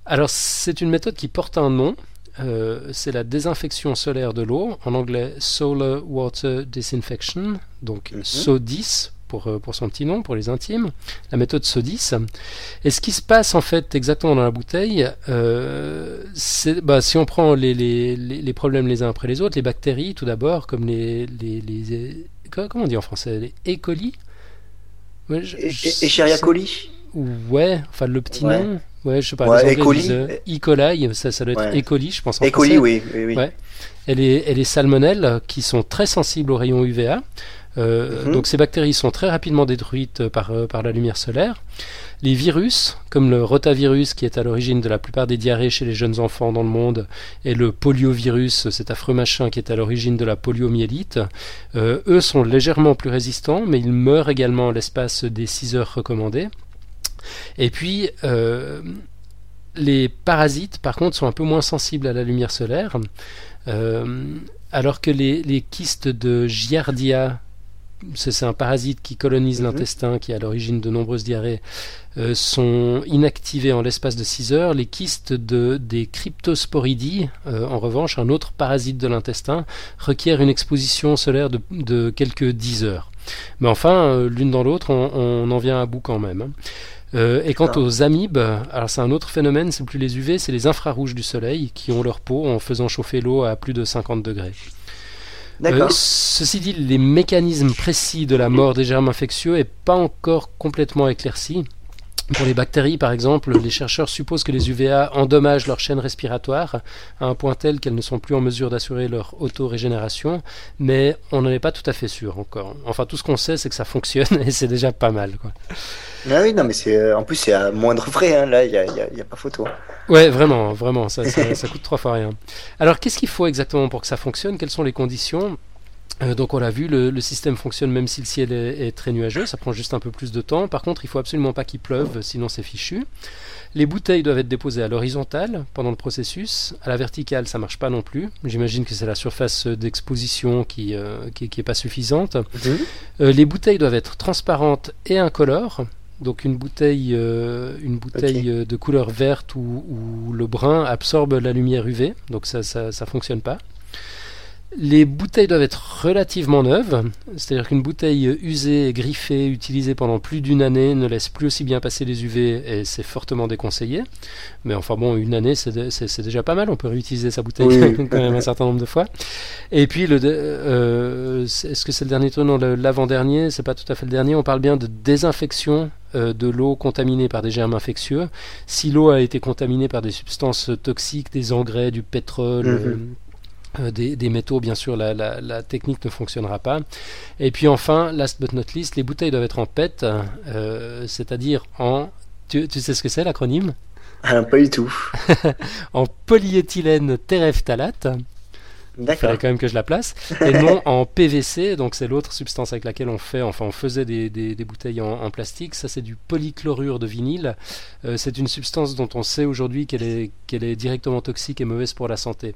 Alors c'est une méthode qui porte un nom, euh, c'est la désinfection solaire de l'eau, en anglais Solar Water Disinfection, donc mhm. SO10 pour, euh, pour, son petit nom, pour les intimes, la méthode SO10. Et ce qui se passe en fait exactement dans la bouteille, euh, c'est bah, si on prend les, les, les, problèmes les uns après les autres, les bactéries tout d'abord, comme les, les, Comment on dit en français? Les E. coli? Escherichia coli? Ouais, enfin le petit nom. Ouais, je sais pas. Ouais, e. coli. e. coli, ça, ça doit être E. coli, je pense. En e. coli, oui, oui, oui. Ouais. Elle est, elle est salmonelle, qui sont très sensibles aux rayons UVA. Euh, mhm. Donc ces bactéries sont très rapidement détruites par, euh, par la lumière solaire. Les virus, comme le rotavirus qui est à l'origine de la plupart des diarrhées chez les jeunes enfants dans le monde, et le poliovirus, cet affreux machin qui est à l'origine de la poliomyélite, euh, eux sont légèrement plus résistants, mais ils meurent également à l'espace des 6 heures recommandées. Et puis, euh, les parasites, par contre, sont un peu moins sensibles à la lumière solaire, euh, alors que les, les, kystes de Giardia, c'est un parasite qui colonise mhm. l'intestin, qui est à l'origine de nombreuses diarrhées, euh, sont inactivés en l'espace de 6 heures. Les kystes de, des cryptosporidies, en revanche, un autre parasite de l'intestin, requièrent une exposition solaire de, de quelques 10 heures. Mais enfin, l'une dans l'autre, on, on, en vient à bout quand même. Hein. Euh, et quant aux amibes, alors c'est un autre phénomène, c'est plus les UV, c'est les infrarouges du soleil qui ont leur peau en faisant chauffer l'eau à plus de 50 degrés. Euh, ceci dit, les mécanismes précis de la mort des germes infectieux n'est pas encore complètement éclairci. Pour les bactéries, par exemple, les chercheurs supposent que les UVA endommagent leur chaîne respiratoire à un point tel qu'elles ne sont plus en mesure d'assurer leur auto-régénération, mais on n'en est pas tout à fait sûr encore. Enfin, tout ce qu'on sait, c'est que ça fonctionne <laughs> et c'est déjà pas mal. Quoi. Ah oui, non, mais c'est euh, en plus c'est à moindre frais, hein. là, il n'y a, y a, pas photo. Ouais, vraiment, vraiment, ça, ça, ça coûte trois fois rien. Alors, qu'est-ce qu'il faut exactement pour que ça fonctionne? Quelles sont les conditions? Donc on l'a vu, le, système fonctionne même si le ciel est, très nuageux, ça prend juste un peu plus de temps. Par contre, il faut absolument pas qu'il pleuve, sinon c'est fichu. Les bouteilles doivent être déposées à l'horizontale pendant le processus. À la verticale, ça marche pas non plus. J'imagine que c'est la surface d'exposition qui, euh, qui, est pas suffisante. Mhm. Euh, les bouteilles doivent être transparentes et incolores. Donc une bouteille, une bouteille de couleur verte où, le brun absorbe la lumière UV, donc ça ça, ça fonctionne pas. Les bouteilles doivent être relativement neuves, c'est-à-dire qu'une bouteille usée, griffée, utilisée pendant plus d'une année ne laisse plus aussi bien passer les UV et c'est fortement déconseillé. Mais enfin bon, une année c'est déjà pas mal, on peut réutiliser sa bouteille <laughs> quand même un certain nombre de fois. Et puis, le, euh, est-ce que c'est le dernier tour Non, l'avant-dernier, c'est pas tout à fait le dernier, on parle bien de désinfection euh, de l'eau contaminée par des germes infectieux. Si l'eau a été contaminée par des substances toxiques, des engrais, du pétrole. Euh, des, métaux, bien sûr, la, technique ne fonctionnera pas. Et puis enfin, last but not least, les bouteilles doivent être en PET, euh, c'est-à-dire en... Tu, sais ce que c'est l'acronyme? Ah, Pas du tout. <laughs> en polyéthylène terephthalate. Il fallait quand même que je la place. Et non <laughs> en PVC, donc c'est l'autre substance avec laquelle on fait, enfin on faisait des, bouteilles en, plastique. Ça c'est du polychlorure de vinyle. Euh, c'est une substance dont on sait aujourd'hui qu'elle est, qu'elle est directement toxique et mauvaise pour la santé.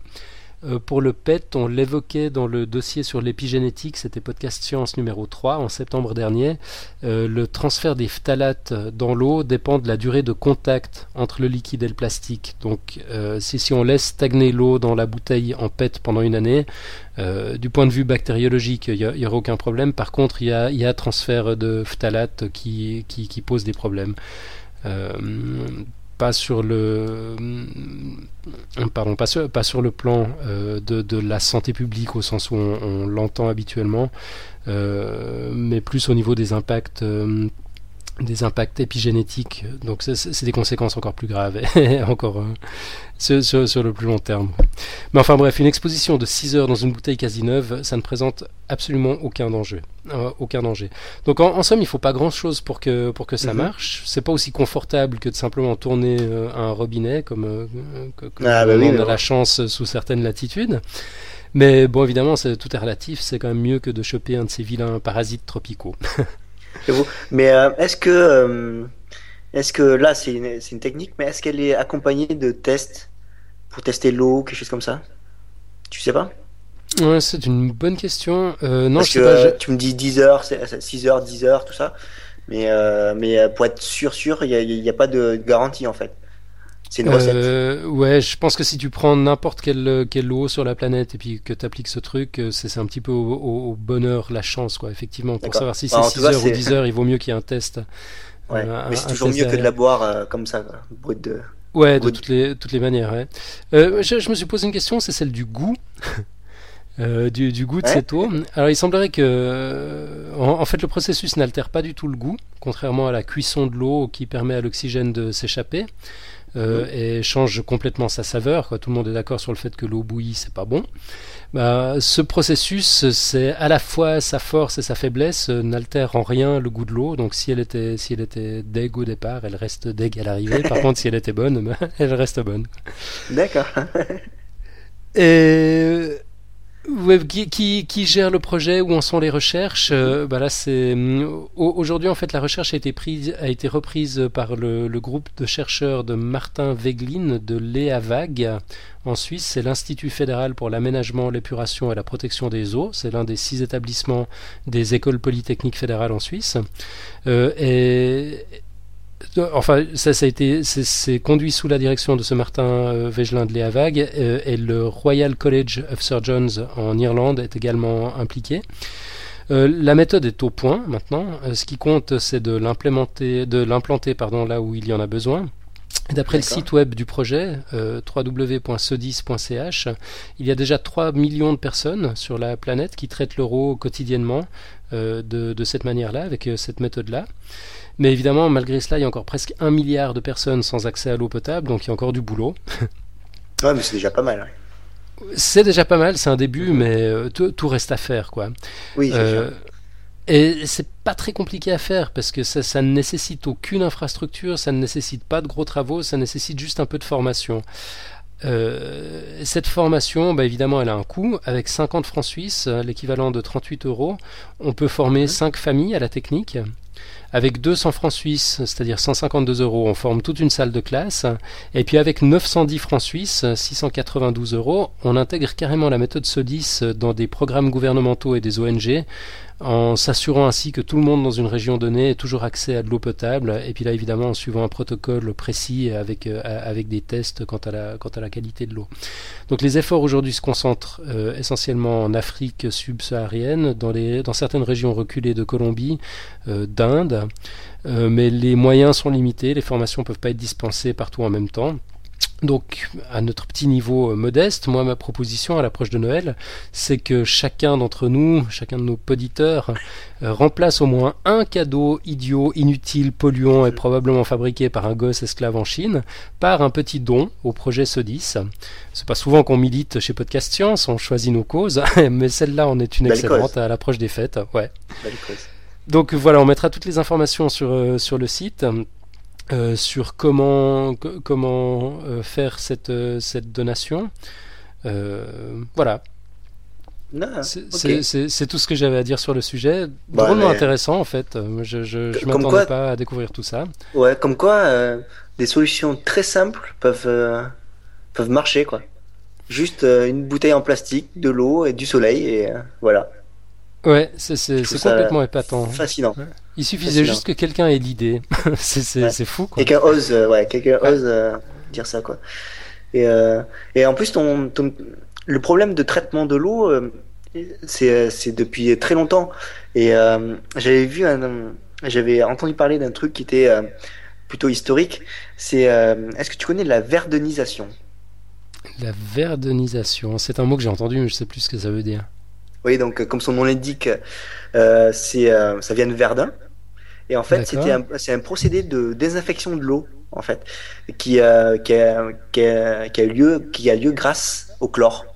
Euh, pour le PET, on l'évoquait dans le dossier sur l'épigénétique, c'était podcast science numéro 3 en septembre dernier. Euh, le transfert des phtalates dans l'eau dépend de la durée de contact entre le liquide et le plastique. Donc euh, si, on laisse stagner l'eau dans la bouteille en PET pendant une année, du point de vue bactériologique, il n'y aura aucun problème. Par contre, il y a, transfert de phtalates qui, pose des problèmes pas sur le pardon pas sur, le plan euh, de, la santé publique au sens où on, l'entend habituellement euh, mais plus au niveau des impacts euh, des impacts épigénétiques. Donc c'est des conséquences encore plus graves, <laughs> encore euh, sur, le plus long terme. Mais enfin bref, une exposition de 6 heures dans une bouteille quasi neuve, ça ne présente absolument aucun danger. Euh, aucun danger. Donc en, somme, il ne faut pas grand-chose pour que, pour que ça mhm. marche. C'est pas aussi confortable que de simplement tourner euh, un robinet, comme, ah, bah on a la chance sous certaines latitudes. Mais bon, évidemment, tout est relatif. C'est quand même mieux que de choper un de ces vilains parasites tropicaux. <laughs> Mais euh, est-ce que, euh, est-ce que là, c'est une, une, technique, mais est-ce qu'elle est accompagnée de tests pour tester l'eau, quelque chose comme ça? Tu sais pas? Ouais, c'est une bonne question. Euh, non, Parce je sais pas, tu me dis 10 heures, 6 heures, 10 heures, tout ça. Mais, mais pour être sûr, sûr, il n'y a, a, pas de garantie en fait. C'est une recette. Euh, ouais, je pense que si tu prends n'importe quelle, quelle eau sur la planète et puis que tu appliques ce truc, euh, c'est un petit peu au, bonheur, la chance, quoi, effectivement. Pour savoir si c'est 6 heures ou 10 heures, il vaut mieux qu'il y ait un test. <laughs> Ouais, mais c'est toujours mieux que de la boire euh, comme ça, brut de. Ouais, de toutes les, toutes les manières. Ouais. Euh, je, je, me suis posé une question, c'est celle du goût. <laughs> Euh, du, du, goût de cette eau. Alors il semblerait que, en, en fait, le processus n'altère pas du tout le goût, contrairement à la cuisson de l'eau qui permet à l'oxygène de s'échapper. Euh, et change complètement sa saveur. Quoi. Tout le monde est d'accord sur le fait que l'eau bouillie, c'est pas bon. Bah, ce processus, c'est à la fois sa force et sa faiblesse, euh, n'altère en rien le goût de l'eau. Donc si elle était, si elle était deg au départ, elle reste deg à l'arrivée. Par <laughs> contre, si elle était bonne, <laughs> elle reste bonne. D'accord. et qui, qui, gère le projet Où en sont les recherches euh, bah là, c'est mm, aujourd'hui en fait la recherche a été prise, a été reprise par le, groupe de chercheurs de Martin Weglin de l'EAVAG en Suisse. C'est l'Institut fédéral pour l'aménagement, l'épuration et la protection des eaux. C'est l'un des six établissements des écoles polytechniques fédérales en Suisse. Euh, et Enfin, ça, ça a été, c'est conduit sous la direction de ce Martin euh, de Léavag euh, et le Royal College of Surgeons en Irlande est également impliqué. Euh, la méthode est au point maintenant. Euh, ce qui compte, c'est de l'implémenter, de l'implanter, pardon, là où il y en a besoin. D'après le site web du projet, euh, www.cedis.ch, il y a déjà 3 millions de personnes sur la planète qui traitent l'euro quotidiennement de, de, cette manière-là, avec cette méthode-là. Mais évidemment, malgré cela, il y a encore presque un milliard de personnes sans accès à l'eau potable, donc il y a encore du boulot. <laughs> ouais, mais c'est déjà pas mal. C'est déjà pas mal, c'est un début, mais euh, tout, reste à faire, quoi. Oui, c'est euh, Et c'est pas très compliqué à faire parce que ça, ça, ne nécessite aucune infrastructure, ça ne nécessite pas de gros travaux, ça nécessite juste un peu de formation. Euh, cette formation, bah, évidemment, elle a un coût. Avec 50 francs suisses, l'équivalent de 38 euros, on peut former 5 familles à la technique avec 200 francs suisses, c'est-à-dire 152 euros, on forme toute une salle de classe. Et puis avec 910 francs suisses, 692 euros, on intègre carrément la méthode SODIS dans des programmes gouvernementaux et des ONG en s'assurant ainsi que tout le monde dans une région donnée ait toujours accès à de l'eau potable, et puis là évidemment en suivant un protocole précis avec, euh, avec des tests quant à, la, quant à la qualité de l'eau. Donc les efforts aujourd'hui se concentrent euh, essentiellement en Afrique subsaharienne, dans, les, dans certaines régions reculées de Colombie, euh, d'Inde, mais les moyens sont limités, les formations ne peuvent pas être dispensées partout en même temps. Donc, à notre petit niveau euh, modeste, moi, ma proposition à l'approche de Noël, c'est que chacun d'entre nous, chacun de nos poditeurs, euh, remplace au moins un cadeau idiot, inutile, polluant et probablement fabriqué par un gosse esclave en Chine par un petit don au projet SODIS. C'est pas souvent qu'on milite chez Podcast Science, on choisit nos causes, <laughs> mais celle-là en est une excellente à l'approche des fêtes. Ouais. Donc voilà, on mettra toutes les informations sur, euh, sur le site. Euh, sur comment, comment euh, faire cette, euh, cette donation. voilà. Ah, c'est tout ce que j'avais à dire sur le sujet. Bah, Drôlement intéressant en fait. Je ne m'attendais pas à découvrir tout ça. Ouais, comme quoi des solutions très simples peuvent, peuvent marcher quoi. Juste une bouteille en plastique, de l'eau et du soleil et voilà. Ouais, c'est complètement épatant. Fascinant. Il suffisait juste que quelqu'un ait l'idée. <laughs> c'est fou. Quelqu'un ose, euh, ouais, quelqu'un ose euh, dire ça quoi. Et, euh, et en plus, ton, le problème de traitement de l'eau, c'est depuis très longtemps. Et j'avais vu, j'avais entendu parler d'un truc qui était plutôt historique. C'est, est-ce que tu connais la verdenisation La verdenisation, c'est un mot que j'ai entendu, mais je sais plus ce que ça veut dire. Oui, donc comme son nom l'indique, euh, c'est euh, ça vient de Verdun. Et en fait, c'était c'est un procédé de désinfection de l'eau en fait qui, euh, qui, a, qui, a, qui, a, eu lieu qui a lieu grâce au chlore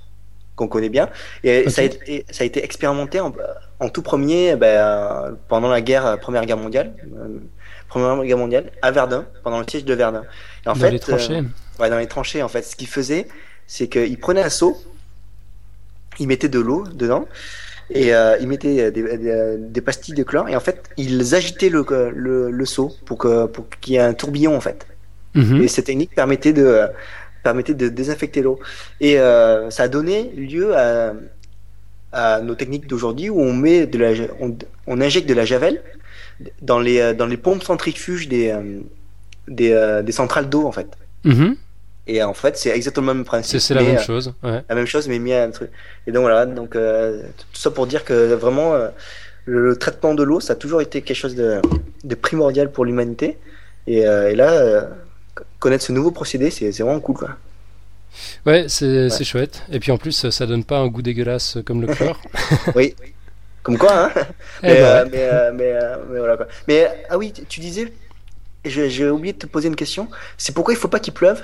qu'on connaît bien. Et ça, a été, ça a été expérimenté en, en tout premier ben, pendant la guerre Première Guerre mondiale. Première Guerre mondiale à Verdun pendant le siège de Verdun. Et en dans fait, les tranchées. ouais, dans les tranchées en fait. Ce qu'il faisait, c'est qu'il prenait un seau ils mettaient de l'eau dedans et euh, ils mettaient des, pastilles de chlore et en fait ils agitaient le, le, seau pour que pour qu'il y ait un tourbillon en fait. Mhm. Et cette technique permettait de permettait de désinfecter l'eau et euh, ça a donné lieu à, à nos techniques d'aujourd'hui où on met de la on, injecte de la javel dans les dans les pompes centrifuges des des, des centrales d'eau en fait. Mhm. Et en fait, c'est exactement le même principe. C'est la même euh, chose. La même chose, mais mis à un truc. Et donc voilà, donc euh, tout ça pour dire que vraiment, euh, le, traitement de l'eau, ça a toujours été quelque chose de, de primordial pour l'humanité. Et, là, connaître ce nouveau procédé, c'est vraiment cool, quoi. Ouais, c'est chouette. Et puis en plus, ça donne pas un goût dégueulasse comme le <laughs> chlore. oui. Comme quoi, hein <laughs> eh mais, mais, mais, mais, voilà quoi. Mais ah oui, tu disais, j'ai oublié de te poser une question. C'est pourquoi il faut pas qu'il pleuve?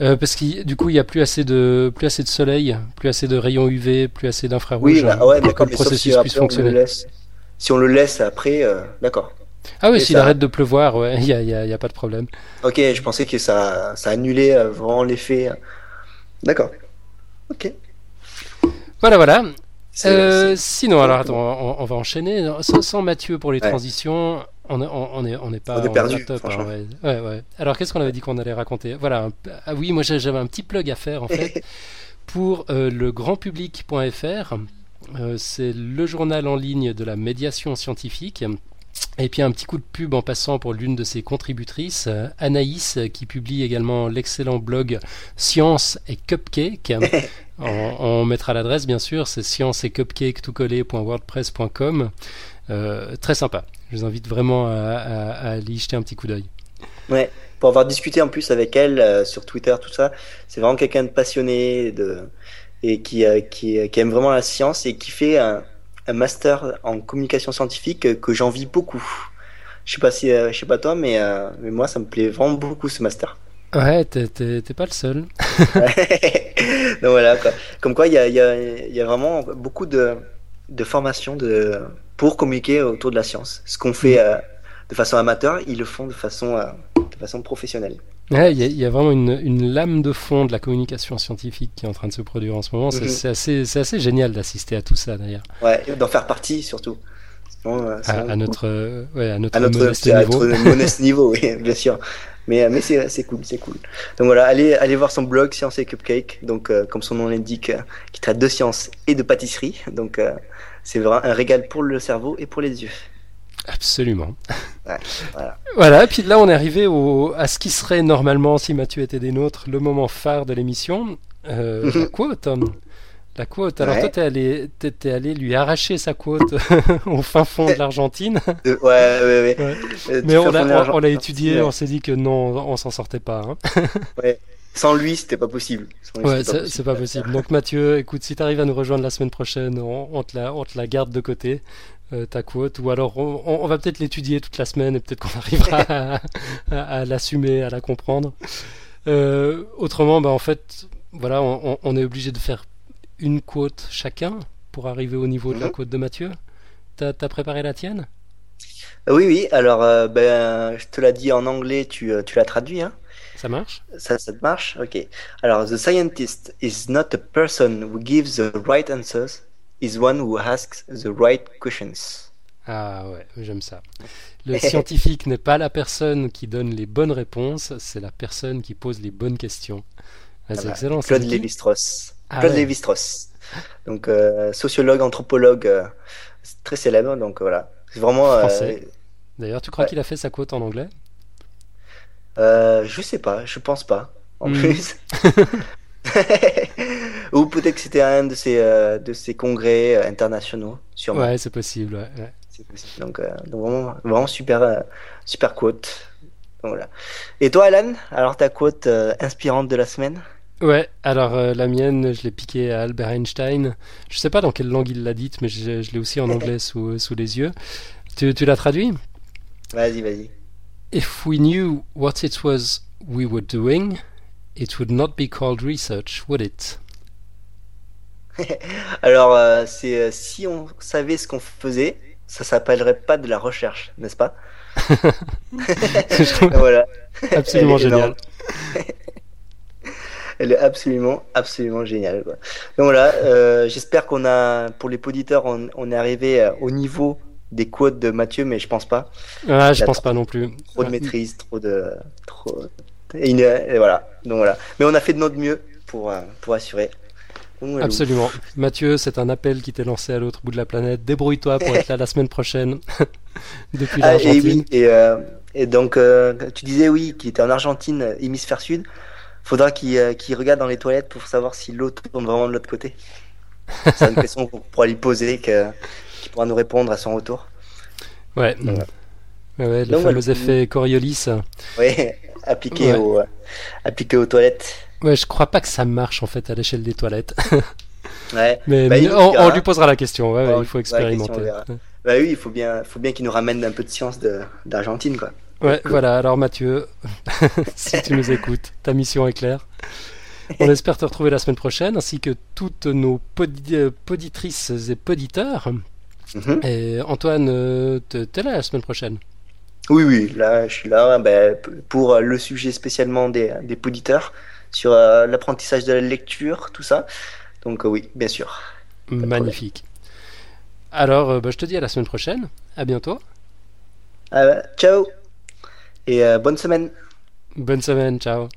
Euh, parce que du coup, il n'y a plus assez de plus assez de soleil, plus assez de rayons UV, plus assez d'infrarouge. Oui, bah, ouais, pour que le processus puisse fonctionner. si on le laisse après, euh, d'accord. Ah oui, s'il arrête de pleuvoir, ouais, <laughs> il n'y a, y a, y a, pas de problème. Ok, je pensais que ça, ça annulait euh, vraiment l'effet. D'accord. Ok. Voilà, voilà. sinon, alors attends, on, va enchaîner. Sans, Mathieu pour les transitions, on n'est on, est, on est pas on est perdu, top, hein, ouais. Ouais, Alors qu'est-ce qu'on avait dit qu'on allait raconter? Voilà. Ah oui, moi j'avais un petit plug à faire en fait <laughs> pour euh, le grandpublic.fr. Euh, c'est le journal en ligne de la médiation scientifique. Et puis un petit coup de pub en passant pour l'une de ses contributrices, euh, Anaïs, qui publie également l'excellent blog Science et Cupcake. <laughs> on, mettra l'adresse bien sûr, c'est science et cupcake tout euh, très sympa. Je vous invite vraiment à, aller y jeter un petit coup d'œil. Ouais, pour avoir discuté en plus avec elle euh, sur Twitter, tout ça, c'est vraiment quelqu'un de passionné de, et qui, euh, qui, aime vraiment la science et qui fait un, master en communication scientifique que j'envie beaucoup. Je sais pas si, je sais pas toi, mais, mais moi ça me plaît vraiment beaucoup ce master. Ouais, t'es pas le seul. <laughs> Donc voilà, quoi. comme quoi il y a, y, a, y a, vraiment beaucoup de, de formations de, pour communiquer autour de la science. Ce qu'on fait mm. euh, de façon amateur, ils le font de façon, euh, de façon professionnelle. Il y, a vraiment une, une, lame de fond de la communication scientifique qui est en train de se produire en ce moment. C'est mm-hmm. assez, assez, génial d'assister à tout ça d'ailleurs. Ouais, d'en faire partie surtout. Euh, À, notre, ouais, à notre, à notre, modeste à niveau. notre modeste niveau, oui, bien sûr. <laughs> Mais, euh, mais c'est cool, c'est cool. Donc voilà, allez, allez voir son blog Science et Cupcake, donc euh, comme son nom l'indique, euh, qui traite de science et de pâtisserie. Donc euh, c'est vraiment un régal pour le cerveau et pour les yeux. Absolument. Ouais, voilà. Voilà, et puis là on est arrivé au, à ce qui serait normalement, si Mathieu était des nôtres, le moment phare de l'émission, <laughs> la quote. La quote. Alors Ouais. toi, t'es allé, t'es- t'es allé lui arracher sa quote <laughs> au fin fond de l'Argentine. Euh, ouais, ouais, ouais. Ouais. Euh, Mais on l'a, on, on l'a étudié, Ouais. on s'est dit que non, on s'en sortait pas. hein. <laughs> Sans lui, c'était pas possible. Sans lui, Ouais, c'est, c'est pas possible. Donc Mathieu, écoute, si tu arrives à nous rejoindre la semaine prochaine, on, on te, la, on te la garde de côté, euh, ta quote, ou alors on, va peut-être l'étudier toute la semaine et peut-être qu'on arrivera <laughs> à, à- à l'assumer, à la comprendre. Euh, autrement, bah, en fait, voilà, on est obligé de faire une quote chacun pour arriver au niveau de la Mhm. quote de Mathieu. T'as, t'as préparé la tienne? Oui, oui. Alors, euh, ben, je te l'ai dit en anglais, tu, euh, tu l'as traduit, hein. Ça marche? Ça, ça te marche? Ok. Alors, the scientist is not a person who gives the right answers, is one who asks the right questions. Ah ouais, j'aime ça. <laughs> Le scientifique n'est pas la personne qui donne les bonnes réponses, c'est la personne qui pose les bonnes questions. Ah, c'est Voilà. excellent. Claude Lévi-Strauss. Ah Claude ouais. Lévi-Strauss. Donc, euh, sociologue, anthropologue, euh, très célèbre. Donc, voilà. C'est vraiment. euh, Français. D'ailleurs, tu crois Ouais. qu'il a fait sa quote en anglais? Euh, je sais pas, je pense pas. En Hmm. plus. <laughs> <laughs> Ou peut-être que c'était un de ces, euh, de ces congrès euh, internationaux, sûrement. Ouais, c'est possible. ouais, ouais. C'est possible. Donc, euh, donc vraiment, vraiment super, euh, super quote. Donc, voilà. Et toi, Alan, alors ta quote euh, inspirante de la semaine? Ouais, alors euh, la mienne, je l'ai piquée à Albert Einstein. Je sais pas dans quelle langue il l'a dite, mais je, je l'ai aussi en anglais sous, sous les yeux. Tu, tu l'as traduit Vas-y, vas-y. If we knew what it was we were doing, it would not be called research, would it? <laughs> Alors, euh, c'est euh, si on savait ce qu'on faisait, ça s'appellerait pas de la recherche, n'est-ce pas? <laughs> <laughs> Voilà. absolument génial. Elle est absolument, absolument géniale. quoi. Donc voilà, euh, j'espère qu'on a, pour les auditeurs, on, on est arrivé euh, au niveau des quotes de Mathieu, mais je pense pas. Ah, je pense trop- pas non plus. Trop de maîtrise, trop de, trop. Et, une- et voilà. Donc voilà. Mais on a fait de notre mieux pour, euh, pour assurer. Absolument. Mathieu, c'est un appel qui t'est lancé à l'autre bout de la planète. Débrouille-toi pour être là la semaine prochaine <laughs> depuis Ah, et l'Argentine. oui, et, euh, et donc euh, tu disais oui, qu'il était en Argentine, hémisphère sud. Faudra qu'il euh, qu'il regarde dans les toilettes pour savoir si l'eau tourne vraiment de l'autre côté. C'est une question qu'on pourra lui poser, que- qu'il pourra nous répondre à son retour. Ouais. Voilà. Ouais, ouais, le Donc, fameux effet Coriolis. Oui, <laughs> appliqué, Ouais. au, euh, appliqué aux toilettes. Ouais, je crois pas que ça marche en fait à l'échelle des toilettes. <laughs> Ouais. Mais Bah, on, lui posera la question. Ouais, il faut question, expérimenter. Bah oui, il faut bien, faut bien qu'il nous ramène un peu de science d'Argentine, quoi. Ouais, voilà. Alors Mathieu, <laughs> si tu nous écoutes, ta mission est claire. On espère te retrouver la semaine prochaine, ainsi que toutes nos podi- euh, poditrices et poditeurs. Mhm. Et Antoine, euh, te- t'es là la semaine prochaine? Oui, oui, là, je suis là ben, pour euh, le sujet spécialement des, des auditeurs sur euh, l'apprentissage de la lecture, tout ça. Donc euh, oui, bien sûr. Magnifique. Alors, bah, je te dis à la semaine prochaine. À bientôt. Euh, ciao et euh, bonne semaine. Bonne semaine. Ciao.